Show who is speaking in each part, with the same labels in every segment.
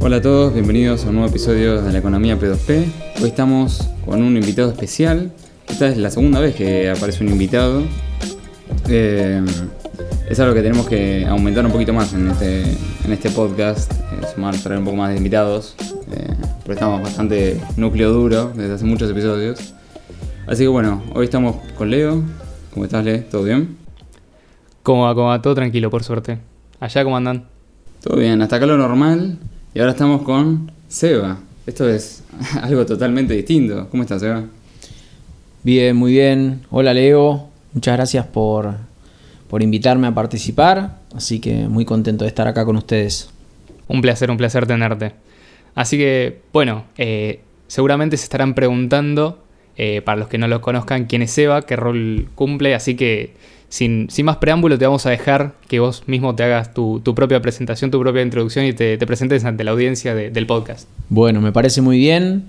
Speaker 1: Hola a todos, bienvenidos a un nuevo episodio de la Economía P2P. Hoy estamos con un invitado especial. Esta es la segunda vez que aparece un invitado. Eh, es algo que tenemos que aumentar un poquito más en este, en este podcast, eh, sumar, traer un poco más de invitados, eh, porque estamos bastante núcleo duro desde hace muchos episodios. Así que bueno, hoy estamos con Leo. ¿Cómo estás, Leo? ¿Todo bien?
Speaker 2: ¿Cómo va? ¿Cómo va? Todo tranquilo, por suerte. ¿Allá cómo andan?
Speaker 1: Todo bien, hasta acá lo normal. Y ahora estamos con Seba. Esto es algo totalmente distinto. ¿Cómo estás, Seba?
Speaker 3: Bien, muy bien. Hola, Leo. Muchas gracias por, por invitarme a participar. Así que muy contento de estar acá con ustedes.
Speaker 2: Un placer, un placer tenerte. Así que, bueno, eh, seguramente se estarán preguntando, eh, para los que no lo conozcan, quién es Seba, qué rol cumple. Así que sin, más preámbulo, te vamos a dejar que vos mismo te hagas tu, propia presentación, tu propia introducción y te, presentes ante la audiencia del podcast.
Speaker 3: Bueno, me parece muy bien.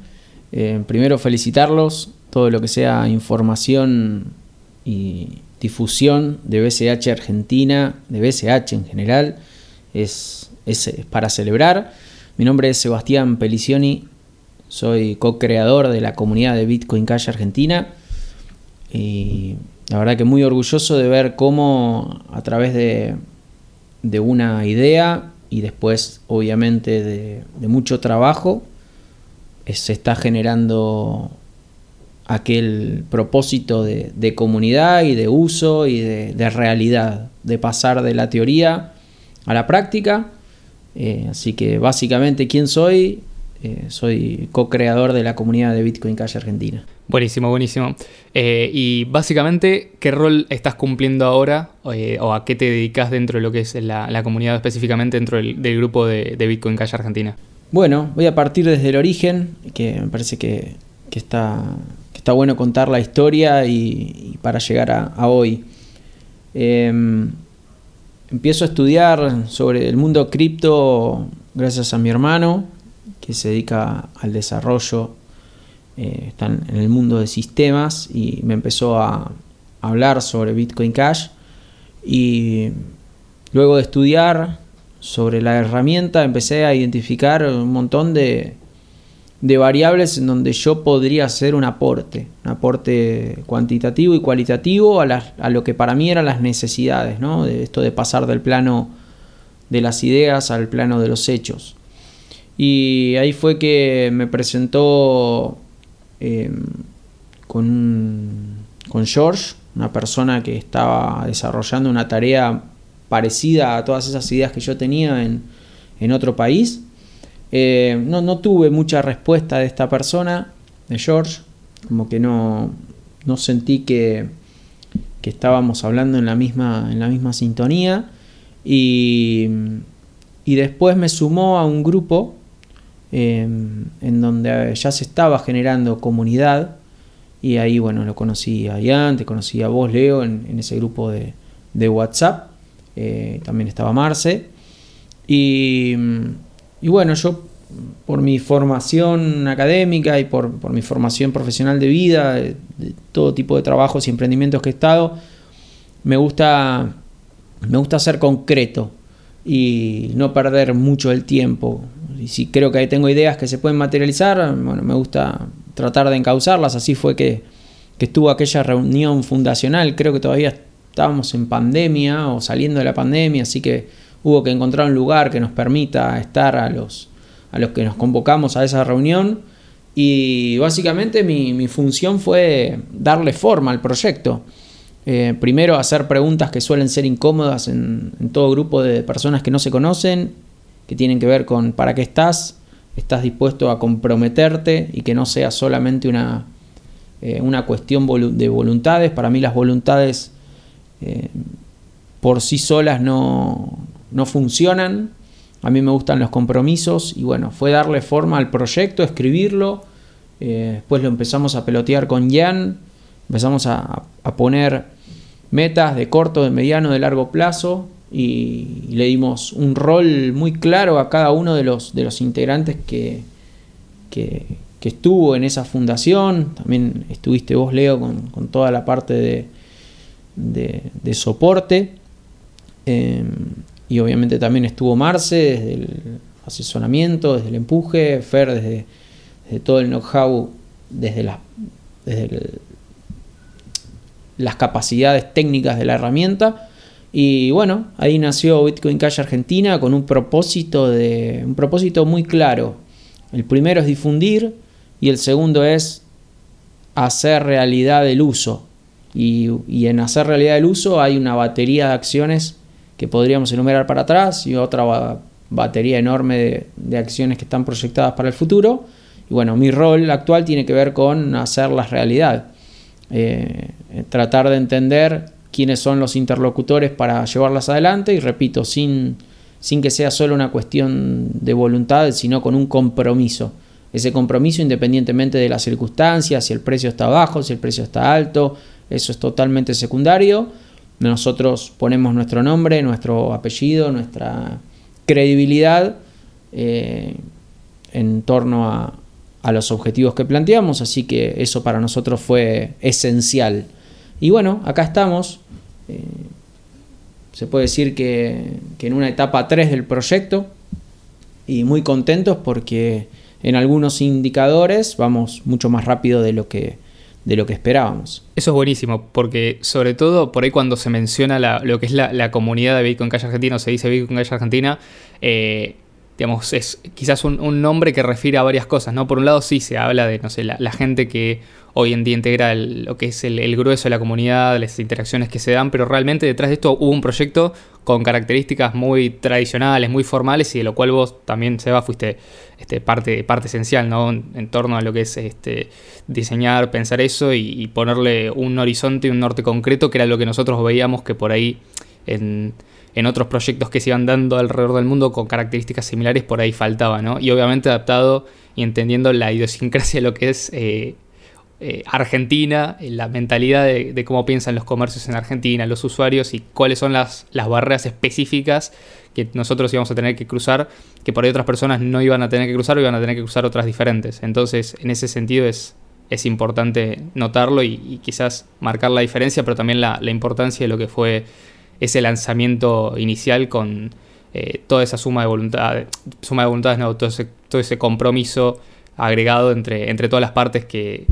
Speaker 3: Eh, primero felicitarlos, todo lo que sea información y difusión de BSH Argentina, de BSH en general, es, es, para celebrar. Mi nombre es Sebastián Pelicioni, soy co-creador de la comunidad de Bitcoin Cash Argentina y la verdad que muy orgulloso de ver cómo a través de, una idea y después obviamente de, mucho trabajo se está generando aquel propósito de, comunidad y de uso y de, realidad, de pasar de la teoría a la práctica. Eh, así que básicamente, ¿quién soy? Eh, soy co-creador de la comunidad de Bitcoin Cash Argentina.
Speaker 2: Buenísimo, buenísimo. Eh, y básicamente, ¿qué rol estás cumpliendo ahora eh, o a qué te dedicas dentro de lo que es la, comunidad, específicamente dentro del, grupo de, Bitcoin Cash Argentina?
Speaker 3: Bueno, voy a partir desde el origen, que me parece que, está, está, bueno contar la historia y, para llegar a, hoy. Em, empiezo a estudiar sobre el mundo cripto gracias a mi hermano, que se dedica al desarrollo, eh, están en el mundo de sistemas y me empezó a hablar sobre Bitcoin Cash y luego de estudiar sobre la herramienta empecé a identificar un montón de, variables en donde yo podría hacer un aporte, un aporte cuantitativo y cualitativo a, lo que para mí eran las necesidades, ¿no? de esto de pasar del plano de las ideas al plano de los hechos. Y ahí fue que me presentó em, con, con George, una persona que estaba desarrollando una tarea parecida a todas esas ideas que yo tenía en, otro país. Eh, no, tuve mucha respuesta de esta persona, de George, como que no, no sentí que, que, estábamos hablando en la misma, en la misma sintonía. Y, y después me sumó a un grupo Em, en donde ya se estaba generando comunidad. Y ahí, bueno, lo conocí a Ian, te conocí a vos, Leo, en, ese grupo de, WhatsApp. Eh, también estaba Marce. Y, bueno, yo por mi formación académica y por, mi formación profesional de vida, de, todo tipo de trabajos y emprendimientos que he estado, me gusta, me gusta ser concreto y no perder mucho el tiempo y si creo que tengo ideas que se pueden materializar, bueno, me gusta tratar de encauzarlas. Así fue que, estuvo aquella reunión fundacional, creo que todavía estábamos en pandemia o saliendo de la pandemia, así que hubo que encontrar un lugar que nos permita estar a los, a los que nos convocamos a esa reunión. Y básicamente mi, función fue darle forma al proyecto. Eh, primero hacer preguntas que suelen ser incómodas en, todo grupo de personas que no se conocen que tienen que ver con para qué estás, estás dispuesto a comprometerte y que no sea solamente una, eh, una cuestión de voluntades. Para mí las voluntades eh, por sí solas no, no funcionan. A mí me gustan los compromisos y bueno, fue darle forma al proyecto, escribirlo. Eh, después lo empezamos a pelotear con Jan, empezamos a, a poner metas de corto, de mediano, de largo plazo y le dimos un rol muy claro a cada uno de los, de los integrantes que, que, estuvo en esa fundación. También estuviste vos, Leo, con, toda la parte de, soporte. Em, y obviamente también estuvo Marce desde asesoramiento, desde el empuje, Fer desde, todo el know-how, desde, la, desde las capacidades técnicas de la herramienta. Y bueno, ahí nació Bitcoin Cash Argentina con un propósito, de, un propósito muy claro. El primero es difundir y el segundo es hacer realidad el uso. Y, en hacer realidad el uso hay una batería de acciones que podríamos enumerar para atrás y otra batería enorme de, acciones que están proyectadas para el futuro. Y bueno, mi rol actual tiene que ver con hacerlas realidad. Eh, tratar de entender quiénes son los interlocutores para llevarlas adelante y repito, sin, sin que sea solo una cuestión de voluntad, sino con un compromiso. Ese compromiso independientemente de las circunstancias, si el precio está bajo, si el precio está alto, eso es totalmente secundario nosotros ponemos nuestro nombre, nuestro apellido, nuestra credibilidad eh, en torno a, los objetivos que planteamos, así que eso para nosotros fue esencial. Y bueno, acá estamos. Eh, se puede decir que, en una etapa 3 del proyecto y muy contentos porque en algunos indicadores vamos mucho más rápido de lo que de lo que esperábamos.
Speaker 2: Eso es buenísimo, porque sobre todo por ahí cuando se menciona lo que es la, comunidad de Bitcoin Cash Argentina o se dice Bitcoin Cash Argentina, eh, digamos, es quizás un, nombre que refiere a varias cosas, ¿no? Por un lado sí se habla de, no sé, la, gente que hoy en día integra lo que es el, grueso de la comunidad, las interacciones que se dan, pero realmente detrás de esto hubo un proyecto con características muy tradicionales, muy formales y de lo cual vos también, Seba, fuiste este, parte, parte esencial, ¿no? En torno a lo que es este, diseñar, pensar eso y, ponerle un horizonte y un norte concreto, que era lo que nosotros veíamos que por ahí en en otros proyectos que se iban dando alrededor del mundo con características similares por ahí faltaba, ¿no? Y obviamente adaptado y entendiendo la idiosincrasia de lo que es eh, eh, Argentina, eh, la mentalidad de, cómo piensan los comercios en Argentina, los usuarios y cuáles son las, barreras específicas que nosotros íbamos a tener que cruzar, que por ahí otras personas no iban a tener que cruzar o iban a tener que cruzar otras diferentes. Entonces, en ese sentido es, importante notarlo y, quizás marcar la diferencia, pero también la, importancia de lo que fue ese lanzamiento inicial con eh, toda esa suma de voluntad, suma de voluntades, no, todo ese, compromiso agregado entre, entre todas las partes que,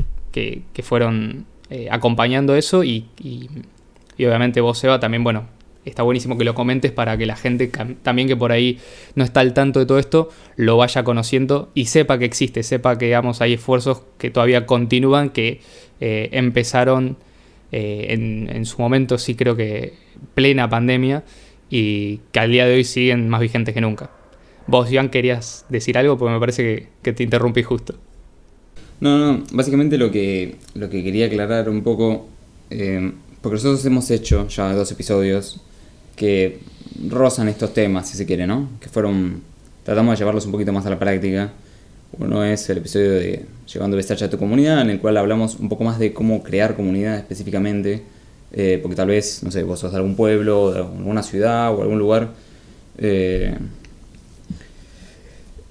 Speaker 2: fueron eh, acompañando eso y, obviamente vos, Eva, también, bueno, está buenísimo que lo comentes para que la gente también que por ahí no está al tanto de todo esto, lo vaya conociendo y sepa que existe, sepa que digamos, hay esfuerzos que todavía continúan, que eh, empezaron en, en, su momento sí creo que plena pandemia y que al día de hoy siguen más vigentes que nunca. Vos, Iván, querías decir algo porque me parece que, te interrumpí justo.
Speaker 1: No, no, básicamente lo que, lo que quería aclarar un poco, eh, porque nosotros hemos hecho ya dos episodios que rozan estos temas, si se quiere, ¿no? Que fueron, tratamos de llevarlos un poquito más a la práctica. Uno es el episodio de Llevando el a tu comunidad, en el cual hablamos un poco más de cómo crear comunidad específicamente eh, porque tal vez, no sé, vos sos de algún pueblo, de alguna ciudad o algún lugar eh,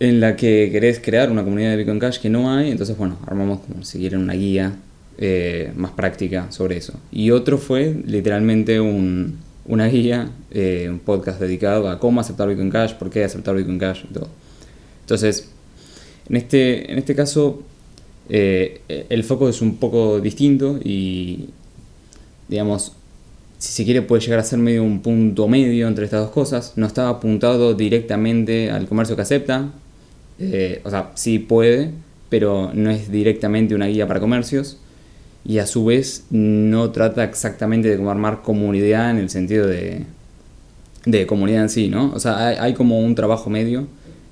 Speaker 1: en la que querés crear una comunidad de Bitcoin Cash que no hay, entonces, bueno, armamos como si quieren una guía eh, más práctica sobre eso. Y otro fue literalmente un, una guía, un podcast dedicado a cómo aceptar Bitcoin Cash, por qué aceptar Bitcoin Cash y todo. Entonces, en este, en este caso, el foco es un poco distinto y, digamos, si se quiere puede llegar a ser medio un punto medio entre estas dos cosas. No estaba apuntado directamente al comercio que acepta, eh, o sea, sí puede, pero no es directamente una guía para comercios. Y a su vez no trata exactamente de armar comunidad en el sentido de, de comunidad en sí, ¿no? O sea, hay, como un trabajo medio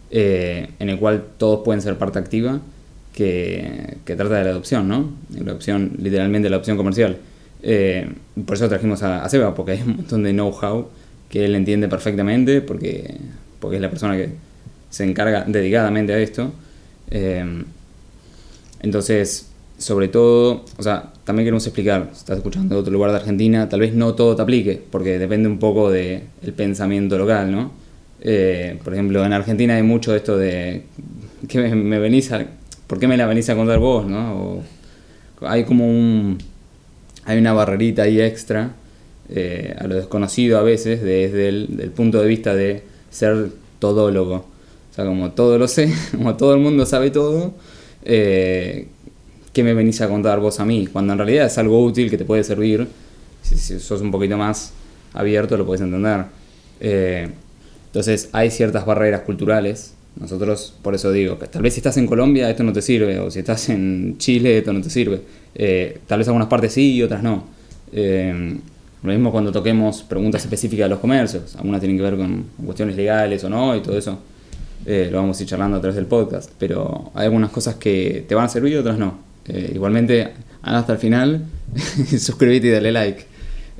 Speaker 1: eh, en el cual todos pueden ser parte activa que, trata de la adopción, ¿no? La adopción, literalmente la adopción comercial. Eh, por eso trajimos a, Seba, porque hay un montón de know-how que él entiende perfectamente, porque, porque es la persona que se encarga dedicadamente a esto. Eh, entonces, sobre todo, o sea, también queremos explicar, si estás escuchando de otro lugar de Argentina, tal vez no todo te aplique, porque depende un poco del pensamiento local, ¿no? Eh, por ejemplo, en Argentina hay mucho de esto de que me, venís a, ¿por qué me la venís a contar vos, no? hay como un, hay una barrerita ahí extra eh, a lo desconocido a veces desde el punto de vista de ser todólogo. O sea, como todo lo sé, como todo el mundo sabe todo, eh, ¿qué me venís a contar vos a mí? Cuando en realidad es algo útil que te puede servir. Si, sos un poquito más abierto, lo puedes entender. Eh, entonces, hay ciertas barreras culturales. Nosotros, por eso digo, tal vez si estás en Colombia esto no te sirve, o si estás en Chile esto no te sirve. Eh, tal vez algunas partes sí y otras no. Lo mismo cuando toquemos preguntas específicas de los comercios. Algunas tienen que ver con cuestiones legales o no y todo eso. Eh, lo vamos a ir charlando a través del podcast. Pero hay algunas cosas que te van a servir y otras no. Eh, igualmente, hasta el final, suscríbete y dale like.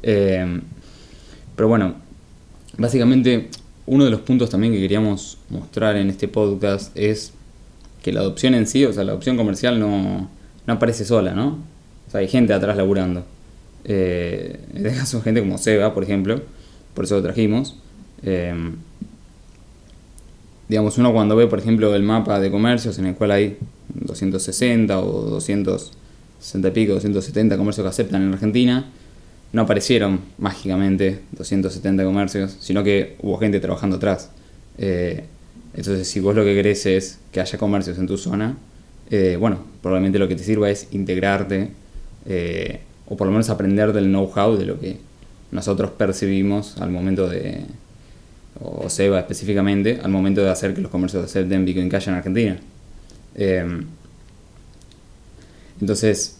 Speaker 1: Eh, pero bueno, básicamente uno de los puntos también que queríamos mostrar en este podcast es que la adopción en sí, o sea, la adopción comercial no, no aparece sola, ¿no? O sea, hay gente atrás laburando. Eh, en este caso, gente como Seba, por ejemplo, por eso lo trajimos. Digamos, uno cuando ve, por ejemplo, el mapa de comercios en el cual hay 260 o 260 y pico, 270 comercios que aceptan en Argentina, no aparecieron mágicamente 270 comercios, sino que hubo gente trabajando atrás. Eh, entonces, si vos lo que querés es que haya comercios en tu zona, eh, bueno, probablemente lo que te sirva es integrarte eh, o por lo menos aprender del know-how de lo que nosotros percibimos al momento de, o SEBA específicamente, al momento de hacer que los comercios acepten Bitcoin Cash en Argentina. Eh, entonces,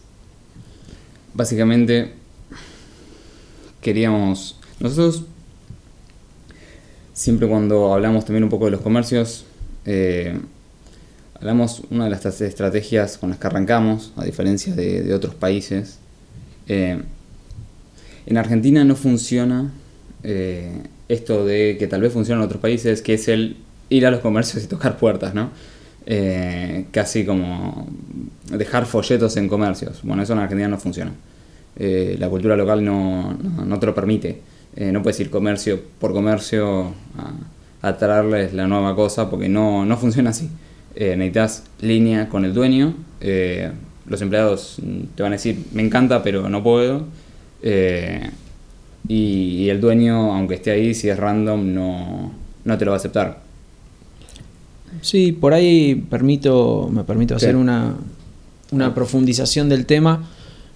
Speaker 1: básicamente, queríamos, nosotros siempre cuando hablamos también un poco de los comercios, eh, hablamos una de las estrategias con las que arrancamos, a diferencia de, de otros países. Eh, en Argentina no funciona eh, esto de que tal vez funciona en otros países, que es el ir a los comercios y tocar puertas, ¿no? Eh, casi como dejar folletos en comercios. Bueno, eso en Argentina no funciona. Eh, la cultura local no, no, te lo permite. Eh, no puedes ir comercio por comercio a, a traerles la nueva cosa porque no, no funciona así. Eh, necesitas línea con el dueño. los empleados te van a decir, me encanta, pero no puedo. Y, y el dueño, aunque esté ahí, si es random, no, no te lo va a aceptar.
Speaker 3: Sí, por ahí permito, me permito
Speaker 1: Sí.
Speaker 3: hacer una, una profundización del tema.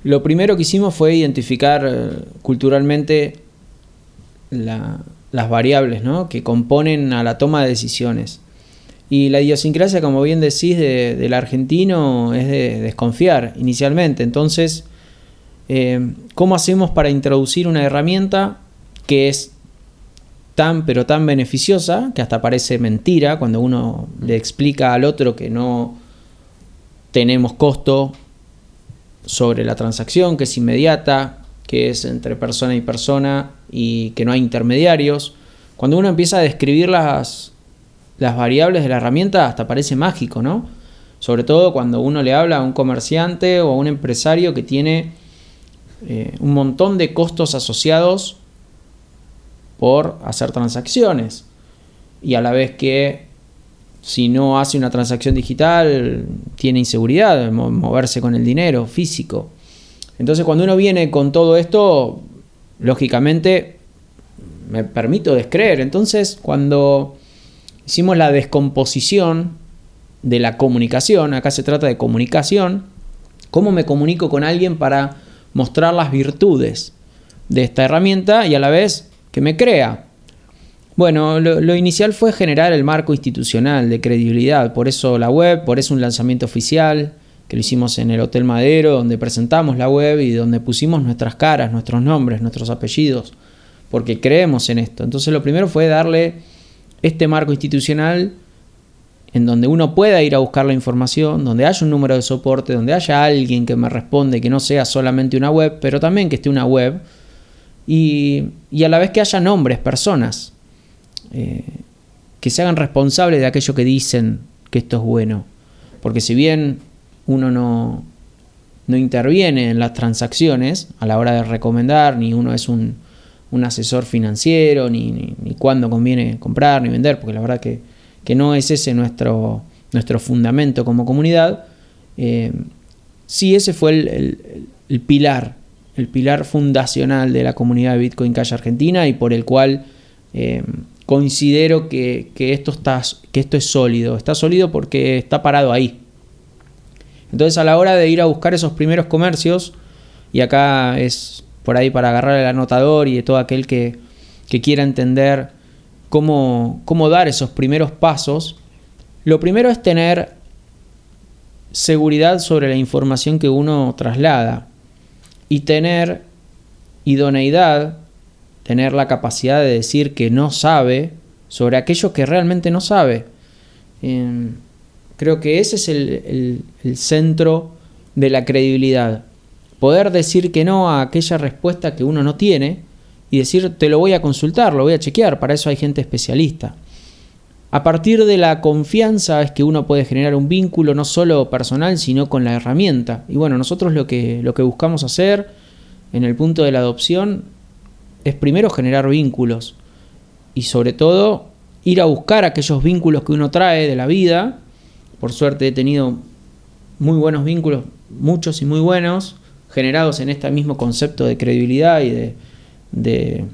Speaker 3: Lo primero que hicimos fue identificar eh, culturalmente la- las variables ¿no? que componen a la toma de decisiones. Y la idiosincrasia, como bien decís, de- del argentino es de desconfiar inicialmente. Entonces, eh, ¿cómo hacemos para introducir una herramienta que es tan pero tan beneficiosa que hasta parece mentira cuando uno le explica al otro que no tenemos costo sobre la transacción, que es inmediata, que es entre persona y persona y que no hay intermediarios. Cuando uno empieza a describir las, las variables de la herramienta, hasta parece mágico, ¿no? Sobre todo cuando uno le habla a un comerciante o a un empresario que tiene eh, un montón de costos asociados por hacer transacciones. Y a la vez que si no hace una transacción digital, tiene inseguridad mo- moverse con el dinero físico. Entonces cuando uno viene con todo esto, lógicamente me permito descreer. Entonces cuando hicimos la descomposición de la comunicación, acá se trata de comunicación, ¿cómo me comunico con alguien para mostrar las virtudes de esta herramienta y a la vez que me crea? Bueno, lo, inicial fue generar el marco institucional de credibilidad, por eso la web, por eso un lanzamiento oficial, que lo hicimos en el Hotel Madero, donde presentamos la web y donde pusimos nuestras caras, nuestros nombres, nuestros apellidos, porque creemos en esto. Entonces lo primero fue darle este marco institucional en donde uno pueda ir a buscar la información, donde haya un número de soporte, donde haya alguien que me responde, que no sea solamente una web, pero también que esté una web, y, y a la vez que haya nombres, personas, eh, que se hagan responsables de aquello que dicen que esto es bueno. Porque si bien uno no, no interviene en las transacciones a la hora de recomendar, ni uno es un, un asesor financiero, ni, ni, ni cuándo conviene comprar ni vender, porque la verdad que, que no es ese nuestro, nuestro fundamento como comunidad, eh, sí ese fue el, el- pilar, el pilar fundacional de la comunidad de Bitcoin Cash Argentina y por el cual eh, considero que, esto está, que esto es sólido. Está sólido porque está parado ahí. Entonces a la hora de ir a buscar esos primeros comercios, y acá es por ahí para agarrar el anotador y de todo aquel que, que quiera entender cómo, dar esos primeros pasos, lo primero es tener seguridad sobre la información que uno traslada y tener idoneidad, tener la capacidad de decir que no sabe sobre aquello que realmente no sabe. Em, creo que ese es el centro de la credibilidad. Poder decir que no a aquella respuesta que uno no tiene y decir te lo voy a consultar, lo voy a chequear, para eso hay gente especialista. A partir de la confianza es que uno puede generar un vínculo no solo personal, sino con la herramienta. Y bueno, nosotros lo que, lo que buscamos hacer en el punto de la adopción es primero generar vínculos y sobre todo ir a buscar aquellos vínculos que uno trae de la vida. Por suerte he tenido muy buenos vínculos, muchos y muy buenos, generados en este mismo concepto de credibilidad y de, de,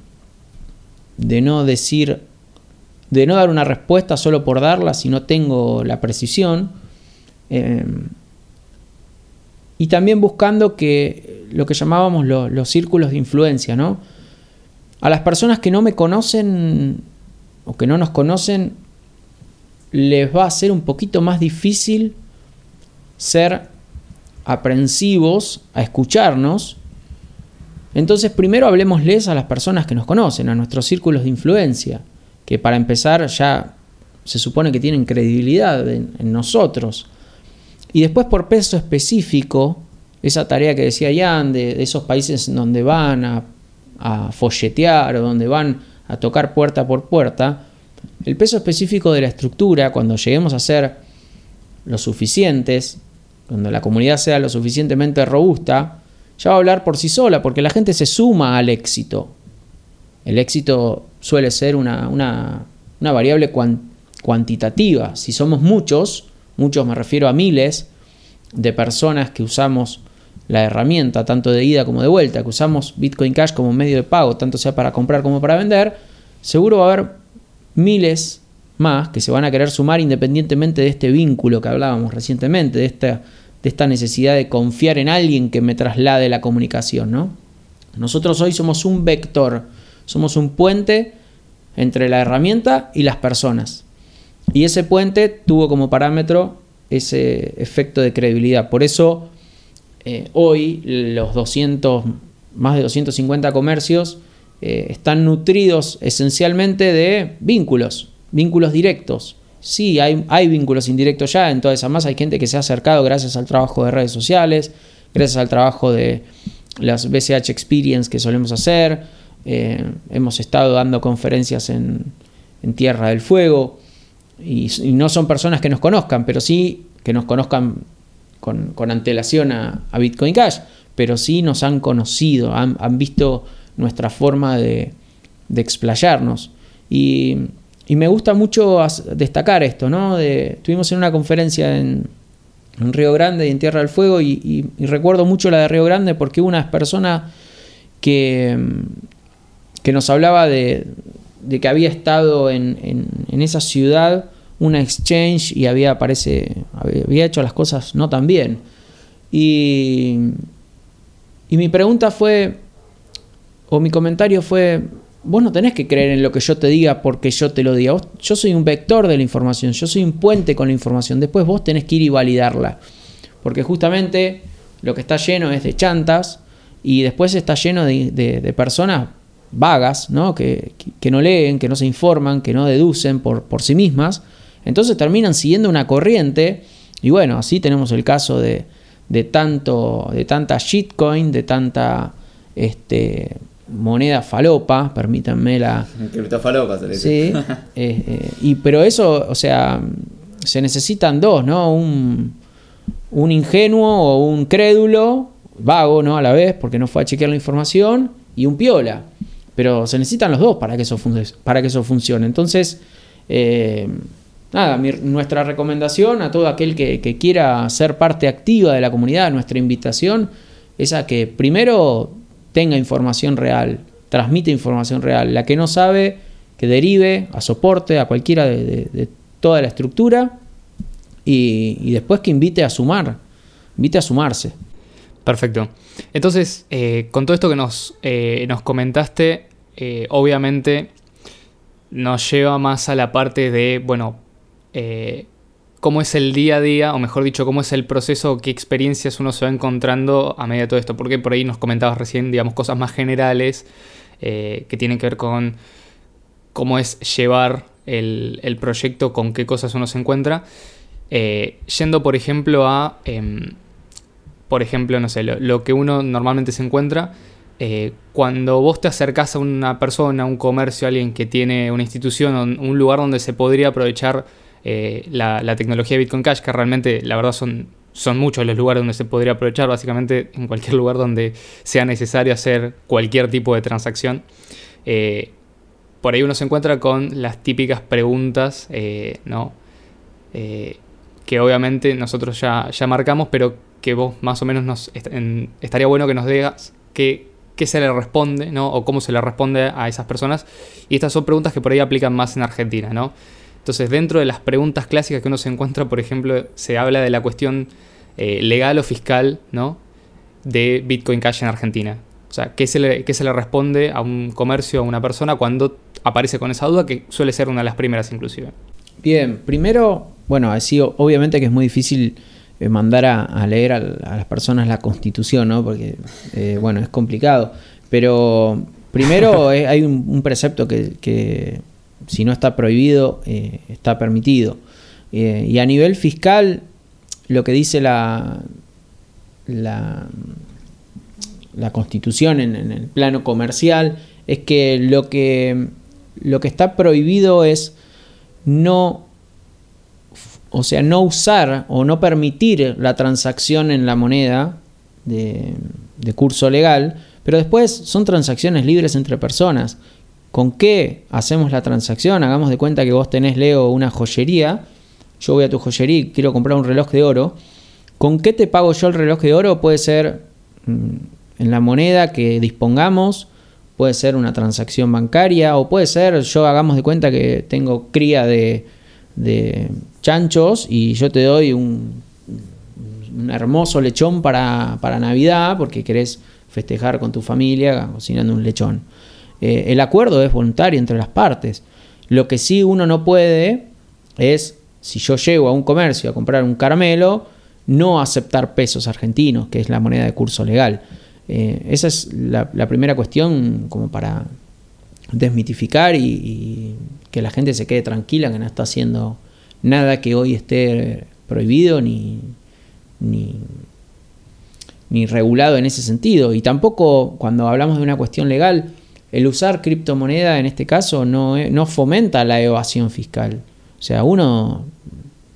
Speaker 3: de no decir de no dar una respuesta solo por darla si no tengo la precisión. Em, y también buscando que lo que llamábamos los círculos de influencia, ¿no? A las personas que no me conocen o que no nos conocen, les va a ser un poquito más difícil ser aprensivos a escucharnos. Entonces primero hablemosles a las personas que nos conocen, a nuestros círculos de influencia que para empezar ya se supone que tienen credibilidad en, nosotros. Y después por peso específico, esa tarea que decía Jan, de, esos países donde van a, a, folletear o donde van a tocar puerta por puerta, el peso específico de la estructura, cuando lleguemos a ser lo suficientes, cuando la comunidad sea lo suficientemente robusta, ya va a hablar por sí sola, porque la gente se suma al éxito. El éxito suele ser una, variable cuantitativa. Si somos muchos, muchos me refiero a miles de personas que usamos la herramienta, tanto de ida como de vuelta, que usamos Bitcoin Cash como medio de pago, tanto sea para comprar como para vender, seguro va a haber miles más que se van a querer sumar independientemente de este vínculo que hablábamos recientemente, de esta, de esta necesidad de confiar en alguien que me traslade la comunicación. ¿no? Nosotros hoy somos un vector somos un puente entre la herramienta y las personas. Y ese puente tuvo como parámetro ese efecto de credibilidad. Por eso eh, hoy los 200, más de 250 comercios eh, están nutridos esencialmente de vínculos, vínculos directos. Sí, hay, hay vínculos indirectos ya, en toda esa masa hay gente que se ha acercado gracias al trabajo de redes sociales, gracias al trabajo de las BCH Experience que solemos hacer, eh, hemos estado dando conferencias en, Tierra del Fuego. Y, no son personas que nos conozcan, pero sí que nos conozcan con, antelación a, Bitcoin Cash, pero sí nos han conocido, han, visto nuestra forma de, explayarnos. Y, me gusta mucho destacar esto, ¿no? estuvimos en una conferencia en, Río Grande y en Tierra del Fuego y, y, recuerdo mucho la de Río Grande porque una persona que, que nos hablaba de, que había estado en, esa ciudad una exchange y había, parece, había hecho las cosas no tan bien. Y, y mi pregunta fue, o mi comentario fue, vos no tenés que creer en lo que yo te diga porque yo te lo diga. yo soy un vector de la información, yo soy un puente con la información. Después vos tenés que ir y validarla. Porque justamente lo que está lleno es de chantas y después está lleno de, de personas vagas, ¿no? Que, no leen, que no se informan, que no deducen por, por sí mismas, entonces terminan siguiendo una corriente y bueno, así tenemos el caso de, de, tanto, de tanta shitcoin, de tanta este, moneda falopa, permítanme la...
Speaker 1: Criptofalopa se le
Speaker 3: Sí, eh, eh, y, pero eso, o sea, se necesitan dos, ¿no? Un, un ingenuo o un crédulo, vago, ¿no? A la vez, porque no fue a chequear la información, y un piola. Pero se necesitan los dos para que eso, para que eso funcione. Entonces, eh, nada, nuestra recomendación a todo aquel que, quiera ser parte activa de la comunidad, nuestra invitación es a que primero tenga información real, transmite información real. La que no sabe, que derive a soporte, a cualquiera de, toda la estructura y, después que invite a sumar, invite a sumarse.
Speaker 2: Perfecto. Entonces, eh, con todo esto que nos, eh, comentaste, eh, obviamente nos lleva más a la parte de, bueno, cómo es el día a día, o mejor dicho, cómo es el proceso, qué experiencias uno se va encontrando a medida de todo esto. Porque por ahí nos comentabas recién, digamos, cosas más generales que tienen que ver con cómo es llevar el, proyecto, con qué cosas uno se encuentra. yendo, por ejemplo, a em, por ejemplo, no sé, lo, que uno normalmente se encuentra eh, cuando vos te acercás a una persona, a un comercio, a alguien que tiene una institución, un lugar donde se podría aprovechar eh, la, tecnología de Bitcoin Cash, que realmente la verdad son, son muchos los lugares donde se podría aprovechar, básicamente en cualquier lugar donde sea necesario hacer cualquier tipo de transacción. Eh, por ahí uno se encuentra con las típicas preguntas, ¿no? que obviamente nosotros ya, ya marcamos, pero que vos más o menos nos estaría bueno que nos digas qué, se le responde, ¿no? O cómo se le responde a esas personas. Y estas son preguntas que por ahí aplican más en Argentina, ¿no? Entonces, dentro de las preguntas clásicas que uno se encuentra, por ejemplo, se habla de la cuestión eh, legal o fiscal, ¿no? De Bitcoin Cash en Argentina. O sea, ¿qué se, le, ¿qué se le responde a un comercio, a una persona cuando aparece con esa duda, que suele ser una de las primeras inclusive?
Speaker 3: Bien, primero, bueno, así obviamente que es muy difícil eh, mandar a, leer a, las personas la constitución, ¿no? Porque, eh, bueno, es complicado. Pero primero hay un, precepto que, si no está prohibido, eh, está permitido. y a nivel fiscal, lo que dice la, la, la constitución en, en, el plano comercial es que lo que, lo que está prohibido es no o sea, no usar o no permitir la transacción en la moneda de, curso legal, pero después son transacciones libres entre personas. ¿Con qué hacemos la transacción? Hagamos de cuenta que vos tenés, Leo, una joyería. Yo voy a tu joyería y quiero comprar un reloj de oro. ¿Con qué te pago yo el reloj de oro? Puede ser mm, en la moneda que dispongamos, puede ser una transacción bancaria o puede ser, yo hagamos de cuenta que tengo cría de, de chanchos y yo te doy un, un hermoso lechón para, Navidad porque querés festejar con tu familia cocinando un lechón. Eh, el acuerdo es voluntario entre las partes. Lo que sí uno no puede es, si yo llego a un comercio a comprar un caramelo, no aceptar pesos argentinos, que es la moneda de curso legal. Eh, esa es la, primera cuestión como para desmitificar y que la gente se quede tranquila que no está haciendo nada que hoy esté prohibido ni, ni, regulado en ese sentido. Y tampoco cuando hablamos de una cuestión legal, el usar criptomoneda en este caso no, no fomenta la evasión fiscal. O sea, uno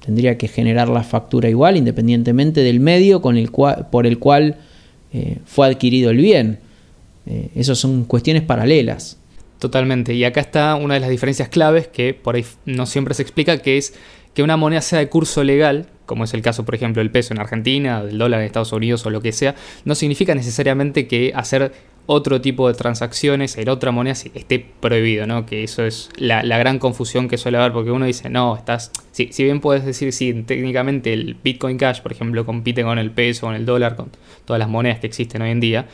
Speaker 3: tendría que generar la factura igual independientemente del medio por el cual eh, fue adquirido el bien. Eh, esas son cuestiones paralelas.
Speaker 2: Totalmente. Y acá está una de las diferencias claves que por ahí no siempre se explica, que es que una moneda sea de curso legal, como es el caso, por ejemplo, del peso en Argentina, del dólar en Estados Unidos o lo que sea, no significa necesariamente que hacer otro tipo de transacciones en otra moneda esté prohibido, ¿no? Que eso es la, gran confusión que suele haber, porque uno dice, no, estás. Si, si bien puedes decir, sí, técnicamente el Bitcoin Cash, por ejemplo, compite con el peso, con el dólar, con todas las monedas que existen hoy en día,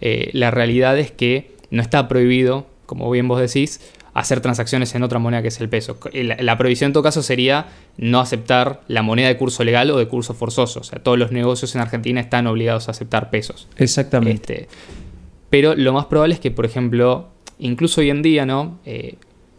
Speaker 2: eh, la realidad es que no está prohibido como bien vos decís, hacer transacciones en otra moneda que es el peso. La, prohibición en todo caso sería no aceptar la moneda de curso legal o de curso forzoso. O sea, todos los negocios en Argentina están obligados a aceptar pesos.
Speaker 3: Exactamente.
Speaker 2: Este, pero lo más probable es que, por ejemplo, incluso hoy en día, ¿no? Eh,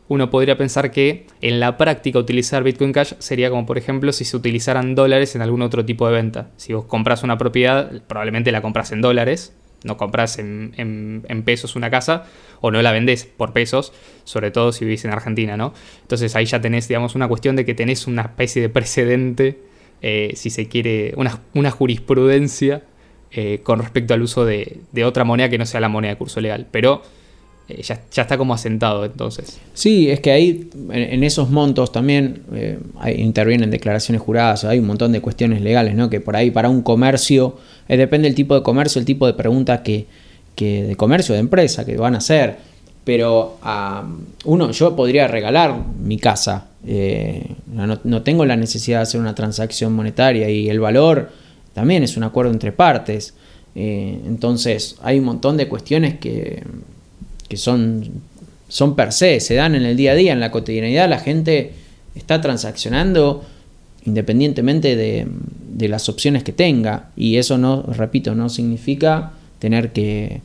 Speaker 2: uno podría pensar que en la práctica utilizar Bitcoin Cash sería como, por ejemplo, si se utilizaran dólares en algún otro tipo de venta. Si vos compras una propiedad, probablemente la compras en dólares no compras en, pesos una casa o no la vendés por pesos, sobre todo si vivís en Argentina, ¿no? Entonces ahí ya tenés, digamos, una cuestión de que tenés una especie de precedente, eh, si se quiere, una, jurisprudencia eh, con respecto al uso de, otra moneda que no sea la moneda de curso legal. Pero eh, ya, está como asentado entonces.
Speaker 3: Sí, es que ahí en, esos montos también intervienen declaraciones juradas, hay un montón de cuestiones legales, ¿no? Que por ahí para un comercio eh, depende del tipo de comercio, el tipo de pregunta que, de comercio, de empresa que van a hacer. pero uno, yo podría regalar mi casa. Eh, no, tengo la necesidad de hacer una transacción monetaria y el valor también es un acuerdo entre partes. Eh, entonces hay un montón de cuestiones que, que son, son per se, se dan en el día a día, en la cotidianidad. La gente está transaccionando independientemente de, de las opciones que tenga. Y eso no, repito, no significa tener que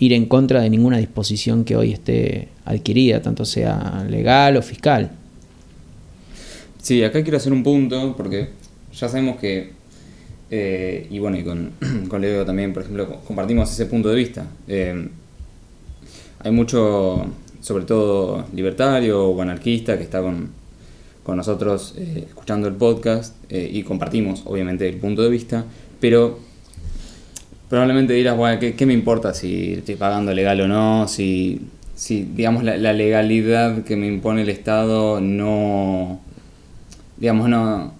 Speaker 3: ir en contra de ninguna disposición que hoy esté adquirida, tanto sea legal o fiscal.
Speaker 1: Sí, acá quiero hacer un punto, porque ya sabemos que, eh, y bueno, y con, Leo también, por ejemplo, compartimos ese punto de vista. Eh, hay mucho, sobre todo libertario o anarquista, que está con, con nosotros eh, escuchando el podcast y compartimos, obviamente, el punto de vista, pero probablemente dirás, bueno, ¿qué, me importa si estoy pagando legal o no? Si, si digamos, la, legalidad que me impone el Estado no, digamos, no,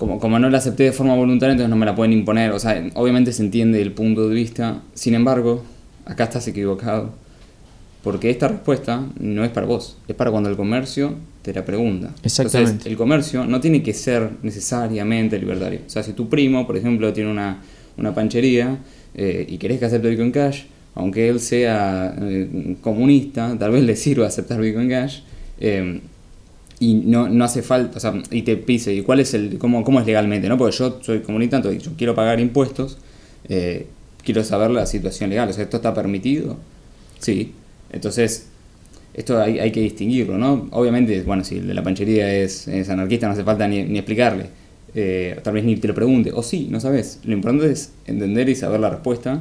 Speaker 1: como, como no la acepté de forma voluntaria, entonces no me la pueden imponer. O sea, obviamente se entiende el punto de vista. Sin embargo, acá estás equivocado. Porque esta respuesta no es para vos, es para cuando el comercio te la pregunta.
Speaker 3: Exactamente.
Speaker 1: Entonces, el comercio no tiene que ser necesariamente libertario. O sea, si tu primo, por ejemplo, tiene una una panchería eh, y querés que acepte Bitcoin Cash, aunque él sea eh, comunista, tal vez le sirva aceptar Bitcoin Cash. Eh, y no, no hace falta, o sea, y te pise, ¿y cuál es el, cómo, cómo es legalmente? ¿no? Porque yo soy comunista, entonces yo quiero pagar impuestos, quiero saber la situación legal, o sea, ¿esto está permitido? Sí, entonces esto hay, hay, que distinguirlo, ¿no? Obviamente, bueno, si la panchería es, es anarquista, no hace falta ni, ni explicarle. Eh, tal vez ni te lo pregunte, o sí, no sabes. Lo importante es entender y saber la respuesta,